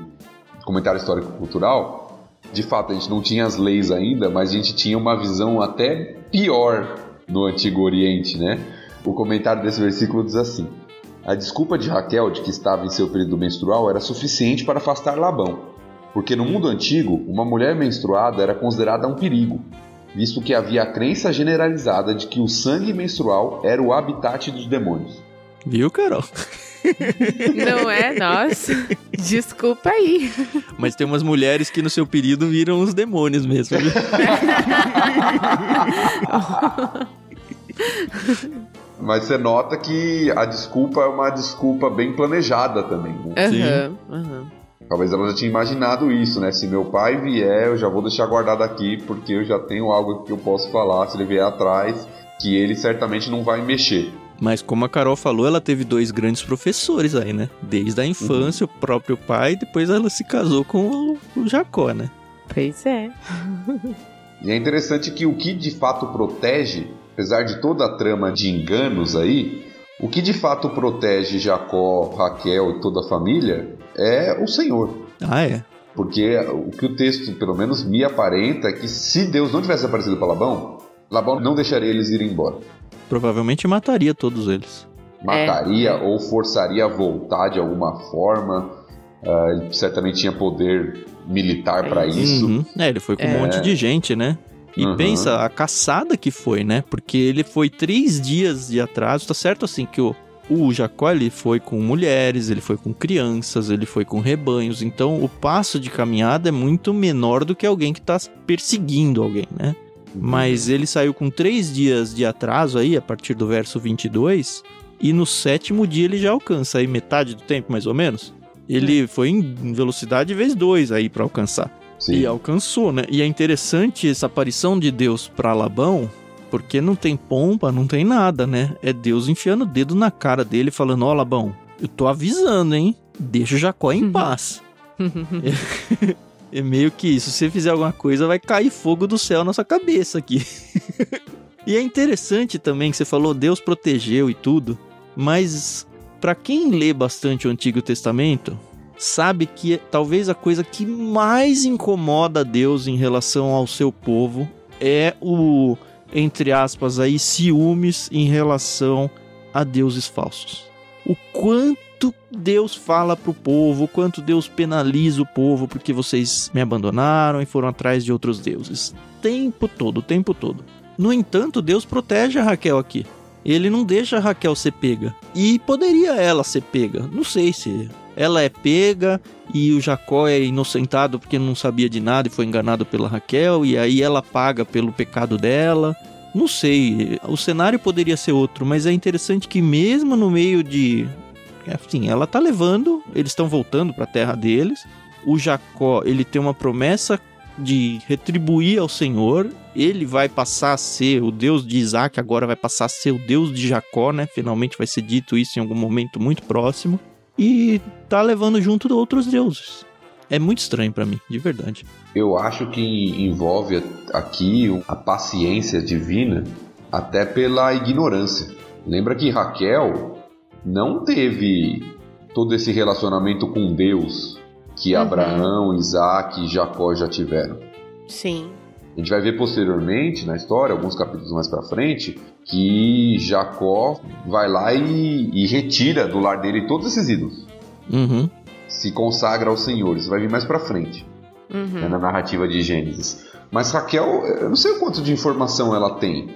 comentário histórico-cultural. De fato, a gente não tinha as leis ainda, mas a gente tinha uma visão até pior no Antigo Oriente, né? O comentário desse versículo diz assim: A desculpa de Raquel de que estava em seu período menstrual era suficiente para afastar Labão, porque no mundo antigo, uma mulher menstruada era considerada um perigo. Visto que havia a crença generalizada de que o sangue menstrual era o habitat dos demônios. Viu, Carol? Não é? Nossa. Desculpa aí. Mas tem umas mulheres que no seu período viram os demônios mesmo. Viu? Mas você nota que a desculpa é uma desculpa bem planejada também. Né? Uhum, uhum. Talvez ela já tinha imaginado isso, né? Se meu pai vier, eu já vou deixar guardado aqui, porque eu já tenho algo que eu posso falar. Se ele vier atrás, que ele certamente não vai mexer. Mas como a Carol falou, ela teve dois grandes professores aí, né? Desde a infância, uhum. o próprio pai, e depois ela se casou com o Jacó, né? Pois é. e é interessante que o que de fato protege, apesar de toda a trama de enganos aí, o que de fato protege Jacó, Raquel e toda a família é o Senhor. Ah, é? Porque o que o texto, pelo menos, me aparenta é que se Deus não tivesse aparecido para Labão, Labão não deixaria eles ir embora. Provavelmente mataria todos eles. Mataria é. ou forçaria a voltar de alguma forma. Uh, ele certamente tinha poder militar para isso. Uhum. É, ele foi com é. um monte de gente, né? E uhum. pensa a caçada que foi, né? Porque ele foi três dias de atraso. Tá certo assim que o, o Jacó ele foi com mulheres, ele foi com crianças, ele foi com rebanhos. Então o passo de caminhada é muito menor do que alguém que está perseguindo alguém, né? Mas ele saiu com três dias de atraso aí, a partir do verso 22, e no sétimo dia ele já alcança aí metade do tempo, mais ou menos. Ele é. foi em velocidade vezes dois aí para alcançar. Sim. E alcançou, né? E é interessante essa aparição de Deus para Labão, porque não tem pompa, não tem nada, né? É Deus enfiando o dedo na cara dele, falando: Ó, oh, Labão, eu tô avisando, hein? Deixa o Jacó em paz. É meio que isso. Se você fizer alguma coisa, vai cair fogo do céu na sua cabeça aqui. e é interessante também que você falou Deus protegeu e tudo, mas para quem lê bastante o Antigo Testamento, sabe que talvez a coisa que mais incomoda Deus em relação ao seu povo é o entre aspas aí ciúmes em relação a deuses falsos. O quanto Deus fala pro povo, quanto Deus penaliza o povo porque vocês me abandonaram e foram atrás de outros deuses. Tempo todo, tempo todo. No entanto, Deus protege a Raquel aqui. Ele não deixa a Raquel ser pega. E poderia ela ser pega. Não sei se ela é pega e o Jacó é inocentado porque não sabia de nada e foi enganado pela Raquel e aí ela paga pelo pecado dela. Não sei, o cenário poderia ser outro, mas é interessante que mesmo no meio de assim, ela tá levando, eles estão voltando para a terra deles. O Jacó, ele tem uma promessa de retribuir ao Senhor. Ele vai passar a ser o Deus de Isaac, agora vai passar a ser o Deus de Jacó, né? Finalmente vai ser dito isso em algum momento muito próximo. E tá levando junto outros deuses. É muito estranho para mim, de verdade. Eu acho que envolve aqui a paciência divina, até pela ignorância. Lembra que Raquel, não teve todo esse relacionamento com Deus que uhum. Abraão, Isaac e Jacó já tiveram. Sim. A gente vai ver posteriormente na história, alguns capítulos mais para frente, que Jacó vai lá e, e, retira do lar dele todos esses ídolos. Uhum. Se consagra ao Senhor. Isso vai vir mais para frente uhum. né, na narrativa de Gênesis. Mas Raquel, eu não sei o quanto de informação ela tem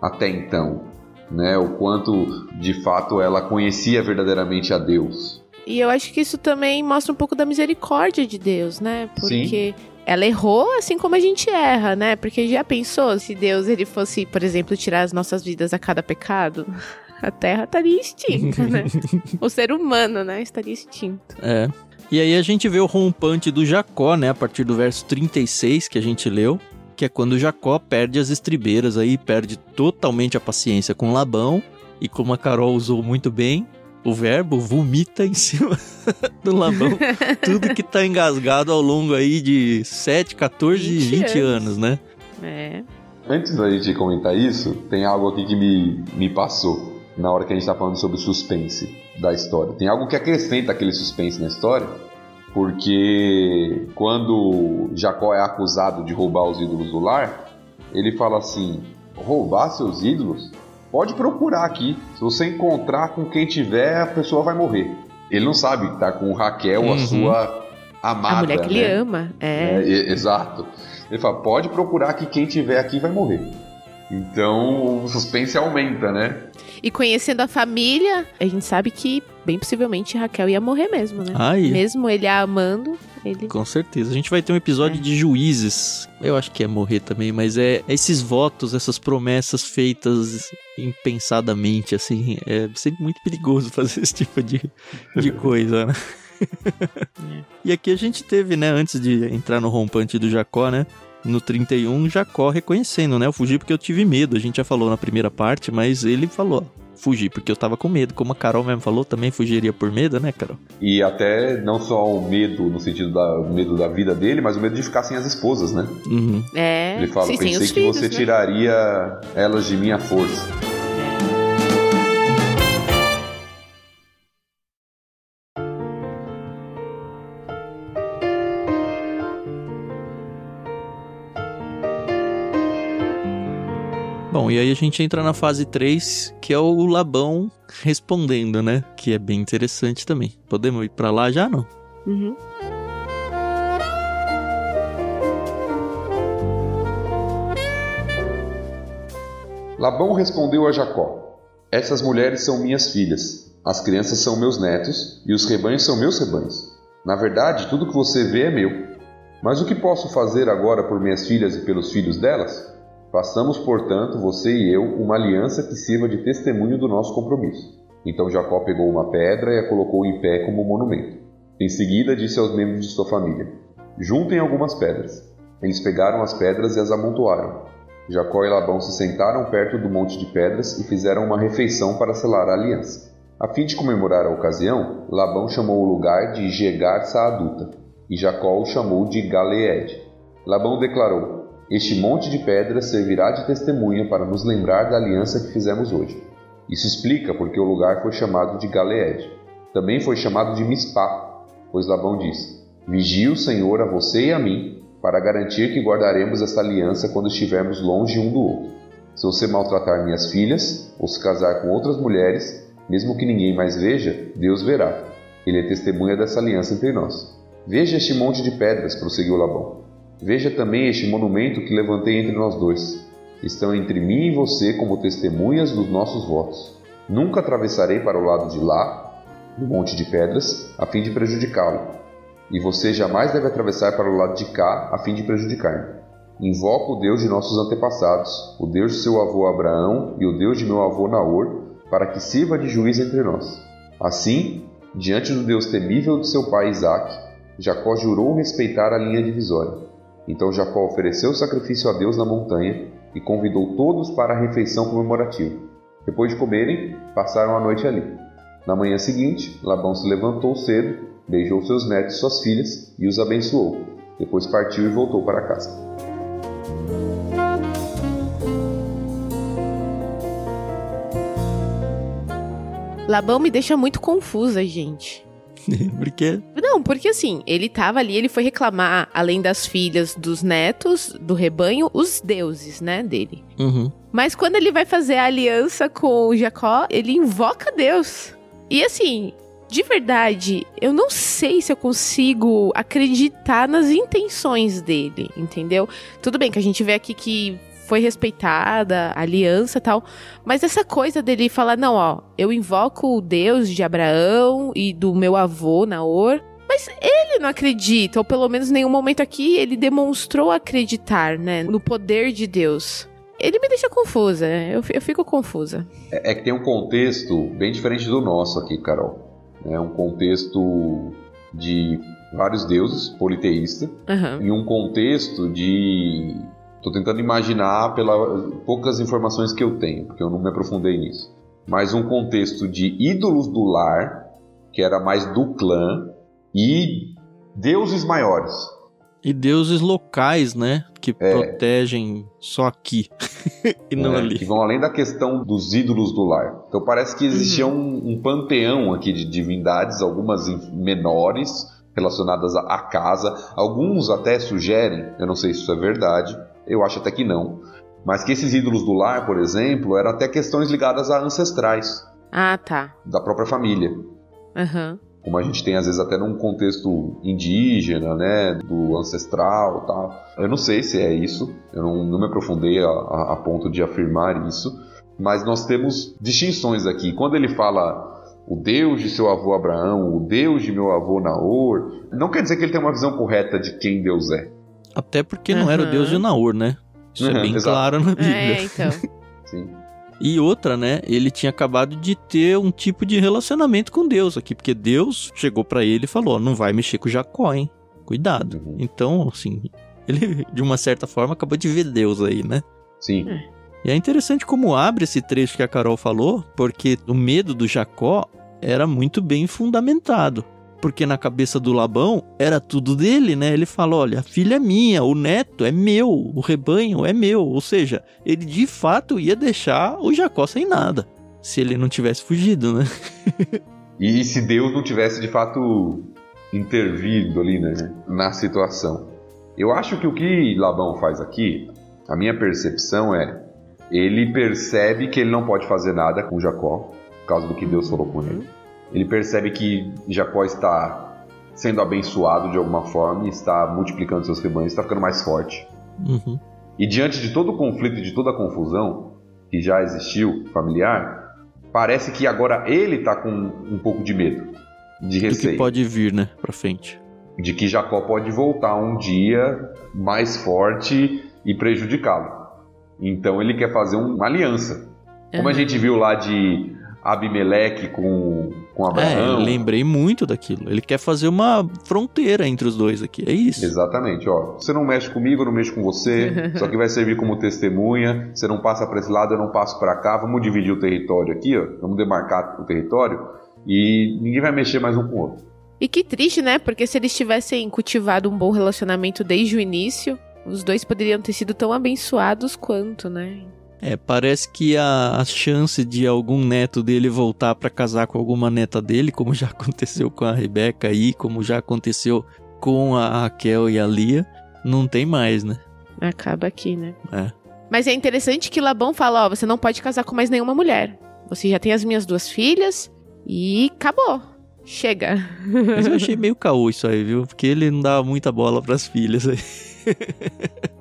até então né? O quanto de fato ela conhecia verdadeiramente a Deus. E eu acho que isso também mostra um pouco da misericórdia de Deus, né? Porque Sim. Ela errou assim como a gente erra, né? Porque já pensou se Deus ele fosse, por exemplo, tirar as nossas vidas a cada pecado? A Terra estaria extinta, né? o ser humano, né, estaria extinto. É. E aí a gente vê o rompante do Jacó, né, a partir do verso 36 que a gente leu, que é quando Jacó perde as estribeiras aí, perde totalmente a paciência com Labão, e como a Carol usou muito bem, o verbo vomita em cima do Labão tudo que tá engasgado ao longo aí de 7, 14, 20, 20 anos. anos, né? É. Antes da gente comentar isso, tem algo aqui que me, me passou na hora que a gente tá falando sobre o suspense da história. Tem algo que acrescenta aquele suspense na história, porque quando Jacó é acusado de roubar os ídolos do lar, ele fala assim: roubar seus ídolos? Pode procurar aqui. Se você encontrar com quem tiver, a pessoa vai morrer. Ele não sabe que tá com Raquel, uhum. a sua amada. A mulher que né? ele ama. É. É, exato. Ele fala: pode procurar que quem tiver aqui vai morrer. Então o suspense aumenta, né? E conhecendo a família, a gente sabe que bem possivelmente Raquel ia morrer mesmo, né? Aí. Mesmo ele a amando, ele. Com certeza. A gente vai ter um episódio É. de juízes. Eu acho que é morrer também, mas é esses votos, essas promessas feitas impensadamente, assim. É sempre muito perigoso fazer esse tipo de, de coisa, né? e aqui a gente teve, né, antes de entrar no rompante do Jacó, né? No 31, Jacó reconhecendo, né? Eu fugi porque eu tive medo. A gente já falou na primeira parte, mas ele falou, ó, fugi porque eu tava com medo. Como a Carol mesmo falou, também fugiria por medo, né, Carol? E até não só o medo no sentido da medo da vida dele, mas o medo de ficar sem as esposas, né? Uhum. É. Ele fala: sim, pensei os que filhos, você né? tiraria elas de minha força. Bom, e aí a gente entra na fase 3, que é o Labão respondendo, né? Que é bem interessante também. Podemos ir pra lá já, não? Uhum. Labão respondeu a Jacó: Essas mulheres são minhas filhas, as crianças são meus netos e os rebanhos são meus rebanhos. Na verdade, tudo que você vê é meu. Mas o que posso fazer agora por minhas filhas e pelos filhos delas? Façamos, portanto, você e eu, uma aliança que sirva de testemunho do nosso compromisso. Então Jacó pegou uma pedra e a colocou em pé como monumento. Em seguida, disse aos membros de sua família: Juntem algumas pedras. Eles pegaram as pedras e as amontoaram. Jacó e Labão se sentaram perto do monte de pedras e fizeram uma refeição para selar a aliança. A fim de comemorar a ocasião, Labão chamou o lugar de Jegar Saaduta e Jacó o chamou de Galeed. Labão declarou: Este monte de pedras servirá de testemunha para nos lembrar da aliança que fizemos hoje. Isso explica porque o lugar foi chamado de Galeed. Também foi chamado de Mispá, pois Labão disse: Vigie o Senhor a você e a mim, para garantir que guardaremos essa aliança quando estivermos longe um do outro. Se você maltratar minhas filhas, ou se casar com outras mulheres, mesmo que ninguém mais veja, Deus verá. Ele é testemunha dessa aliança entre nós. Veja este monte de pedras, prosseguiu Labão. Veja também este monumento que levantei entre nós dois. Estão entre mim e você como testemunhas dos nossos votos. Nunca atravessarei para o lado de lá, do monte de pedras, a fim de prejudicá-lo. E você jamais deve atravessar para o lado de cá, a fim de prejudicar-me. Invoco o Deus de nossos antepassados, o Deus de seu avô Abraão e o Deus de meu avô Naor, para que sirva de juiz entre nós. Assim, diante do Deus temível de seu pai Isaque, Jacó jurou respeitar a linha divisória. Então Jacó ofereceu o sacrifício a Deus na montanha e convidou todos para a refeição comemorativa. Depois de comerem, passaram a noite ali. Na manhã seguinte, Labão se levantou cedo, beijou seus netos e suas filhas e os abençoou. Depois partiu e voltou para casa. Labão me deixa muito confusa, gente. Porque Não, porque assim, ele tava ali, ele foi reclamar, além das filhas, dos netos, do rebanho, os deuses, né, dele. Uhum. Mas quando ele vai fazer a aliança com o Jacó, ele invoca Deus. E assim, de verdade, eu não sei se eu consigo acreditar nas intenções dele, entendeu? Tudo bem que a gente vê aqui que foi respeitada a aliança e tal, mas essa coisa dele falar, não, ó, eu invoco o Deus de Abraão e do meu avô Naor, mas ele não acredita, ou pelo menos em nenhum momento aqui ele demonstrou acreditar, né, no poder de Deus. Ele me deixa confusa, eu, eu fico confusa. É, é que tem um contexto bem diferente do nosso aqui, Carol. É um contexto de vários deuses, politeísta, Aham. em um contexto de. Tô tentando imaginar pelas poucas informações que eu tenho, porque eu não me aprofundei nisso. Mas um contexto de ídolos do lar, que era mais do clã, e deuses maiores. E deuses locais, né? Que protegem só aqui e não né, ali. Que vão além da questão dos ídolos do lar. Então parece que existia um, um panteão aqui de divindades, algumas menores, relacionadas à casa. Alguns até sugerem, eu não sei se isso é verdade, eu acho até que não, mas que esses ídolos do lar, por exemplo, eram até questões ligadas a ancestrais Ah, tá. da própria família. Aham. como a gente tem às vezes até num contexto indígena, né, do ancestral tal. Eu não sei se é isso, eu não, não me aprofundei a, a, a ponto de afirmar isso, mas nós temos distinções aqui. Quando ele fala o Deus de seu avô Abraão, o Deus de meu avô Naor, não quer dizer que ele tem uma visão correta de quem Deus é. Até porque não era o Deus de Naor, né? Isso é Uhum, bem exato. claro na Bíblia. É, então. Sim. E outra, né? Ele tinha acabado de ter um tipo de relacionamento com Deus aqui, porque Deus chegou pra ele e falou: "Não vai mexer com Jacó, hein? Cuidado". Uhum. Então, assim, ele de uma certa forma acabou de ver Deus aí, né? Sim. E é interessante como abre esse trecho que a Carol falou, porque o medo do Jacó era muito bem fundamentado. Porque na cabeça do Labão era tudo dele, né? Ele fala: olha, a filha é minha, o neto é meu, o rebanho é meu. Ou seja, ele de fato ia deixar o Jacó sem nada. Se ele não tivesse fugido, né? E se Deus não tivesse de fato intervindo ali, né, na situação. Eu acho que o que Labão faz aqui, a minha percepção é, ele percebe que ele não pode fazer nada com Jacó, por causa do que Deus falou com ele. Ele percebe que Jacó está sendo abençoado de alguma forma, está multiplicando seus rebanhos, está ficando mais forte. Uhum. E diante de todo o conflito e de toda a confusão que já existiu familiar, parece que agora ele está com um pouco de medo, de Do que receio, pode vir, né? Pra frente. de que Jacó pode voltar um dia mais forte e prejudicá-lo. Então ele quer fazer um- uma aliança. Como a Uhum. gente viu lá de Abimeleque com, com É, Abraão. eu lembrei muito daquilo. Ele quer fazer uma fronteira entre os dois aqui. É isso. Exatamente, ó. Você não mexe comigo, eu não mexo com você. Isso aqui vai servir como testemunha. Você não passa para esse lado, eu não passo para cá. Vamos dividir o território aqui, ó. Vamos demarcar o território e ninguém vai mexer mais um com o outro. E que triste, né? Porque se eles tivessem cultivado um bom relacionamento desde o início, os dois poderiam ter sido tão abençoados quanto, né? É, parece que a, a chance de algum neto dele voltar pra casar com alguma neta dele, como já aconteceu com a Rebeca aí, como já aconteceu com a Raquel e a Lia, não tem mais, né? Acaba aqui, né? É. Mas é interessante que Labão fala, ó, você não pode casar com mais nenhuma mulher. Você já tem as minhas duas filhas e acabou. Chega. Mas eu achei meio caô isso aí, viu? Porque ele não dava muita bola pras filhas aí.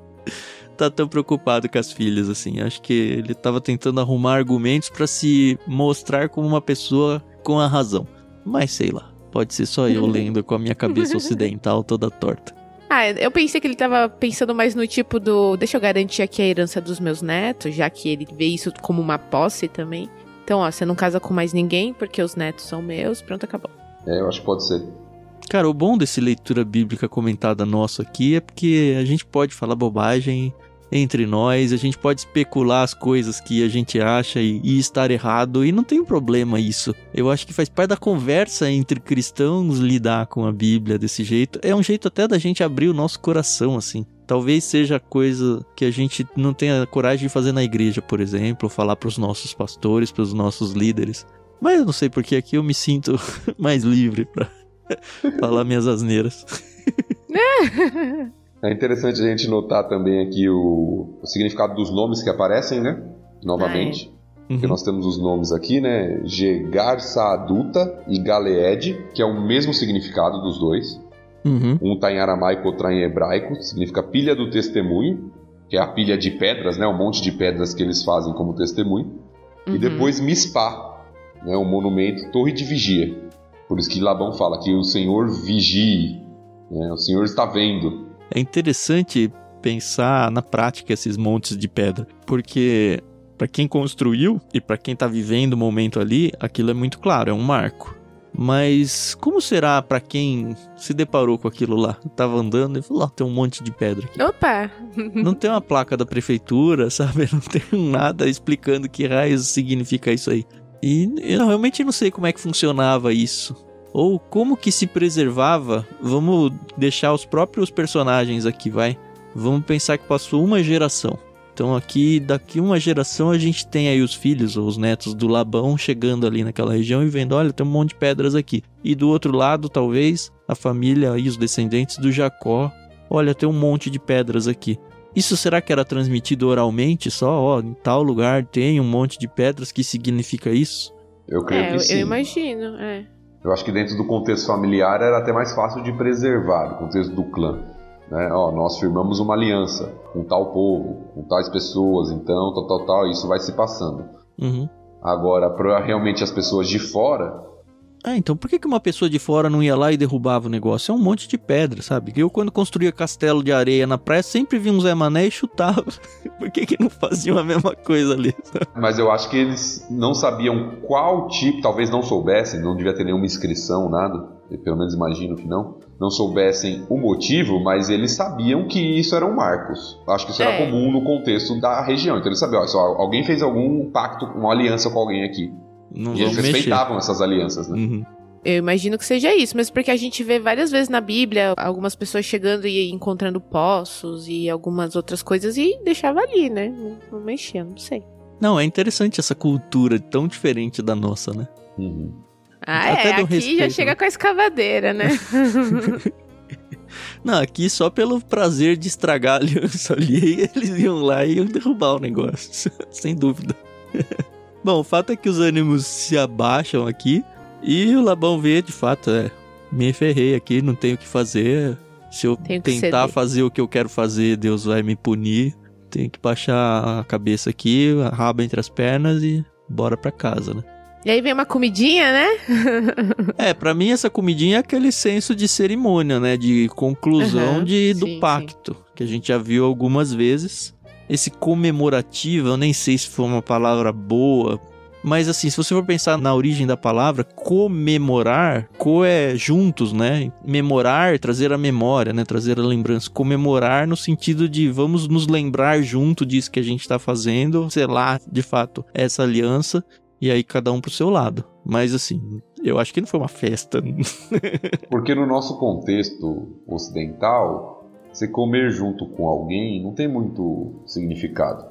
tá tão preocupado com as filhas assim. Acho que ele tava tentando arrumar argumentos pra se mostrar como uma pessoa com a razão. Mas sei lá, pode ser só eu lendo com a minha cabeça ocidental toda torta. Ah, eu pensei que ele tava pensando mais no tipo do. Deixa eu garantir aqui a herança dos meus netos, já que ele vê isso como uma posse também. Então, ó, você não casa com mais ninguém porque os netos são meus, pronto, acabou. É, eu acho que pode ser. Cara, o bom desse leitura bíblica comentada nosso aqui é porque a gente pode falar bobagem entre nós, a gente pode especular as coisas que a gente acha e, e estar errado, e não tem problema isso. Eu acho que faz parte da conversa entre cristãos lidar com a Bíblia desse jeito. É um jeito até da gente abrir o nosso coração, assim. Talvez seja coisa que a gente não tenha coragem de fazer na igreja, por exemplo, falar para os nossos pastores, para os nossos líderes. Mas eu não sei porque aqui eu me sinto mais livre para falar minhas asneiras. É interessante a gente notar também aqui o, o significado dos nomes que aparecem, né? Novamente. Porque Uhum. nós temos os nomes aqui, né? Gegar Saaduta e Galeed, que é o mesmo significado dos dois. Uhum. Um está em aramaico, outro tá em hebraico. Significa pilha do testemunho, que é a pilha de pedras, né? Um monte de pedras que eles fazem como testemunho. E Uhum. depois Mispá, né? o monumento Torre de Vigia. Por isso que Labão fala que o Senhor vigie, né? o Senhor está vendo. É interessante pensar na prática esses montes de pedra, porque para quem construiu e para quem tá vivendo o momento ali, aquilo é muito claro, é um marco. Mas como será para quem se deparou com aquilo lá? Tava andando e falou: "Ó, tem um monte de pedra aqui". Opa! Não tem uma placa da prefeitura, sabe? Não tem nada explicando que raios significa isso aí. E eu realmente não sei como é que funcionava isso. Ou como que se preservava. Vamos deixar os próprios personagens aqui, vai. Vamos pensar que passou uma geração. Então aqui, daqui uma geração, a gente tem aí os filhos ou os netos do Labão chegando ali naquela região e vendo, olha, tem um monte de pedras aqui. E do outro lado, talvez, a família e os descendentes do Jacó, olha, tem um monte de pedras aqui. Isso será que era transmitido oralmente só? Ó, em tal lugar tem um monte de pedras que significa isso? Eu creio É, que eu, sim. eu imagino, é. Eu acho que dentro do contexto familiar era até mais fácil de preservar, do contexto do clã. Né? Ó, nós firmamos uma aliança com tal povo, com tais pessoas, então, tal, tal, tal, isso vai se passando. Uhum. Agora, para realmente as pessoas de fora, Ah, então por que, que uma pessoa de fora não ia lá e derrubava o negócio? É um monte de pedra, sabe? Eu, quando construía castelo de areia na praia, sempre vi um Zé Mané e chutava. por que, que não faziam a mesma coisa ali? sabe? mas eu acho que eles não sabiam qual tipo, talvez não soubessem, não devia ter nenhuma inscrição, nada, eu pelo menos imagino que não, não soubessem o motivo, mas eles sabiam que isso eram marcos. Acho que isso era É. comum no contexto da região. Então eles sabiam, ó, só alguém fez algum pacto, uma aliança com alguém aqui. Não E eles mexer. respeitavam essas alianças, né? Uhum. Eu imagino que seja isso, mas porque a gente vê várias vezes na Bíblia algumas pessoas chegando e encontrando poços e algumas outras coisas e deixava ali, né? Não, não mexia, não sei. Não, é interessante essa cultura tão diferente da nossa, né? Uhum. Ah, Até é, aqui respeito, já né? chega com a escavadeira, né? Não, aqui só pelo prazer de estragar a aliança ali, eles iam lá e iam derrubar o negócio, sem dúvida. Bom, o fato é que os ânimos se abaixam aqui e o Labão vê, de fato, é, me ferrei aqui, não tenho o que fazer. Se eu tentar ceder. fazer o que eu quero fazer, Deus vai me punir. Tenho que baixar a cabeça aqui, a raba entre as pernas e bora pra casa, né? E aí vem uma comidinha, né? É, pra mim essa comidinha é aquele senso de cerimônia, né? De conclusão Aham, de, do sim, pacto, que a gente já viu algumas vezes. Esse comemorativo, eu nem sei se foi uma palavra boa, mas assim, se você for pensar na origem da palavra, comemorar, co é juntos, né? Memorar, trazer a memória, né? Trazer a lembrança. Comemorar no sentido de vamos nos lembrar junto disso que a gente tá fazendo, selar de fato essa aliança e aí cada um pro seu lado. Mas assim, eu acho que não foi uma festa. Porque no nosso contexto ocidental, você comer junto com alguém não tem muito significado.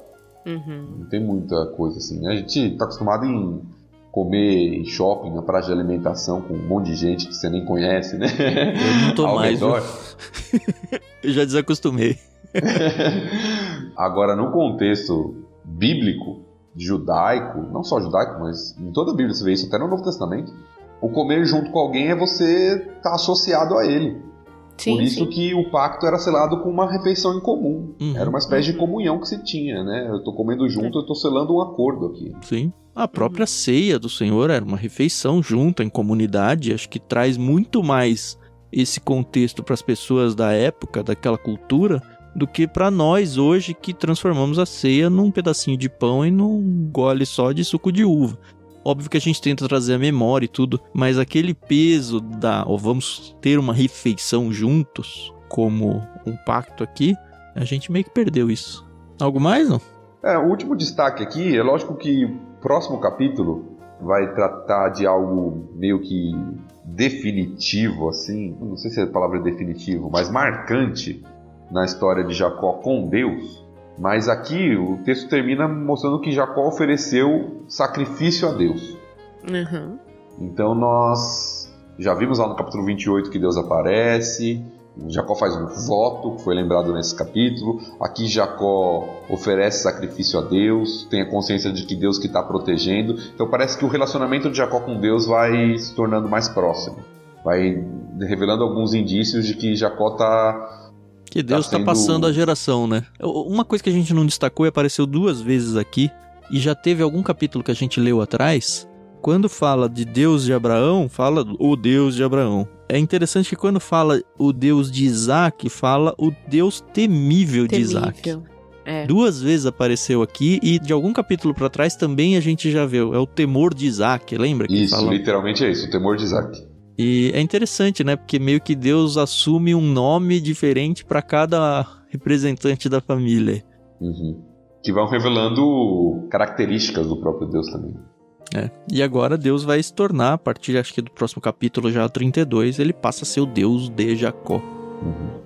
Uhum. Não tem muita coisa assim. né? A gente tá acostumado em comer em shopping, na praça de alimentação, com um monte de gente que você nem conhece, né? Eu não tô Ao mais, redor. Eu já desacostumei. Agora, no contexto bíblico, judaico, não só judaico, mas em toda a Bíblia você vê isso, até no Novo Testamento, o comer junto com alguém é você estar tá associado a ele. Sim, Por isso sim. que o pacto era selado com uma refeição em comum. Uhum. Era uma espécie de comunhão que se tinha, né? Eu tô comendo junto, eu tô selando um acordo aqui. Sim. A própria ceia do Senhor era uma refeição junta, em comunidade. Acho que traz muito mais esse contexto para as pessoas da época, daquela cultura, do que para nós hoje que transformamos a ceia num pedacinho de pão e num gole só de suco de uva. Óbvio que a gente tenta trazer a memória e tudo, mas aquele peso da, ó, vamos ter uma refeição juntos, como um pacto aqui, a gente meio que perdeu isso. Algo mais, não? É, o último destaque aqui, é lógico que o próximo capítulo vai tratar de algo meio que definitivo, assim, não sei se a palavra é definitivo, mas marcante na história de Jacó com Deus. Mas aqui o texto termina mostrando que Jacó ofereceu sacrifício a Deus. Uhum. Então nós já vimos lá no capítulo 28 que Deus aparece, Jacó faz um voto, que foi lembrado nesse capítulo. Aqui Jacó oferece sacrifício a Deus, tem a consciência de que Deus que está protegendo. Então parece que o relacionamento de Jacó com Deus vai se tornando mais próximo. Vai revelando alguns indícios de que Jacó está Que Deus tá, sendo- passando a geração, né? Uma coisa que a gente não destacou e apareceu duas vezes aqui, e já teve algum capítulo que a gente leu atrás, quando fala de Deus de Abraão, fala o Deus de Abraão. É interessante que quando fala o Deus de Isaac, fala o Deus temível, de Isaac. Temível. É. Duas vezes apareceu aqui e de algum capítulo pra trás também a gente já viu. É o temor de Isaac, lembra que Isso, fala? literalmente é isso, o temor de Isaac. E é interessante, né? Porque meio que Deus assume um nome diferente pra cada representante da família. Uhum. Que vão revelando características do próprio Deus também. É. E agora Deus vai se tornar, a partir acho que do próximo capítulo, já 32, ele passa a ser o Deus de Jacó. Uhum.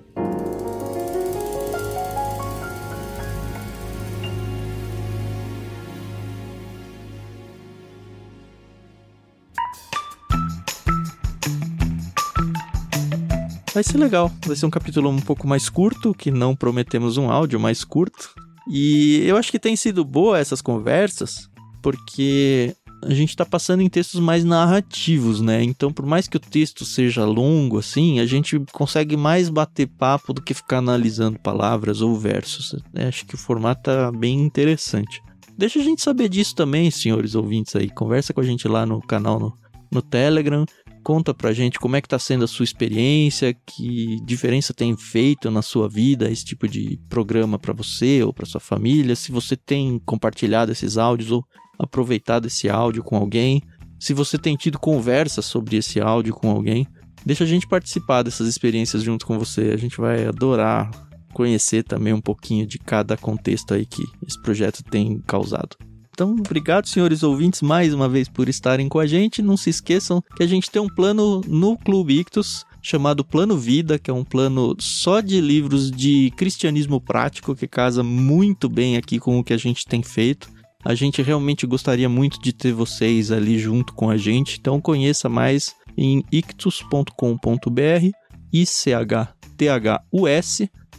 Vai ser legal, vai ser um capítulo um pouco mais curto, que não prometemos um áudio mais curto. E eu acho que tem sido boa essas conversas, porque a gente está passando em textos mais narrativos, né? Então, por mais que o texto seja longo, assim, a gente consegue mais bater papo do que ficar analisando palavras ou versos. Né? Acho que o formato tá bem interessante. Deixa a gente saber disso também, senhores ouvintes aí. Conversa com a gente lá no canal no, no Telegram. Conta pra gente como é que tá sendo a sua experiência, que diferença tem feito na sua vida esse tipo de programa para você ou para sua família, se você tem compartilhado esses áudios ou aproveitado esse áudio com alguém, se você tem tido conversa sobre esse áudio com alguém, deixa a gente participar dessas experiências junto com você. A gente vai adorar conhecer também um pouquinho de cada contexto aí que esse projeto tem causado. Então, obrigado, senhores ouvintes, mais uma vez por estarem com a gente. Não se esqueçam que a gente tem um plano no Clube Ictus chamado Plano Vida, que é um plano só de livros de cristianismo prático que casa muito bem aqui com o que a gente tem feito. A gente realmente gostaria muito de ter vocês ali junto com a gente, então conheça mais em ictus.com.br, I-C-H-T-H-U-S.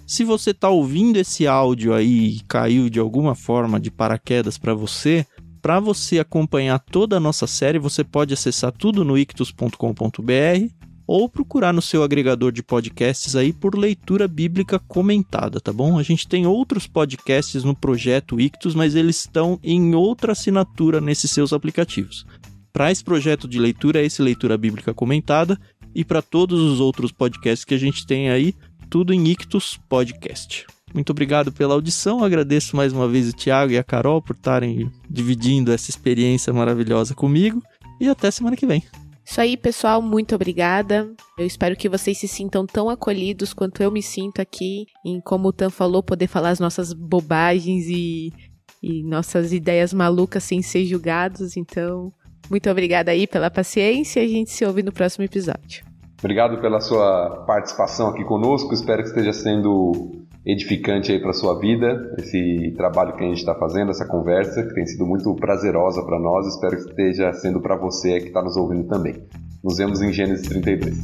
Se você está ouvindo esse áudio aí e caiu de alguma forma de paraquedas para você, para você acompanhar toda a nossa série, você pode acessar tudo no ictus.com.br ou procurar no seu agregador de podcasts aí por leitura bíblica comentada, tá bom? A gente tem outros podcasts no projeto Ictus, mas eles estão em outra assinatura nesses seus aplicativos. Para esse projeto de leitura, é esse leitura bíblica comentada, e para todos os outros podcasts que a gente tem aí, tudo em Ictus Podcast. Muito obrigado pela audição. Agradeço mais uma vez o Thiago e a Carol por estarem dividindo essa experiência maravilhosa comigo. E até semana que vem. Isso aí, pessoal, muito obrigada. Eu espero que vocês se sintam tão acolhidos quanto eu me sinto aqui, em como o Tan falou, poder falar as nossas bobagens e, e nossas ideias malucas sem ser julgados. Então, muito obrigada aí pela paciência a gente se ouve no próximo episódio. Obrigado pela sua participação aqui conosco. Espero que esteja sendo edificante aí para sua vida, esse trabalho que a gente está fazendo, essa conversa que tem sido muito prazerosa para nós. Espero que esteja sendo para você que está nos ouvindo também. Nos vemos em Gênesis 32.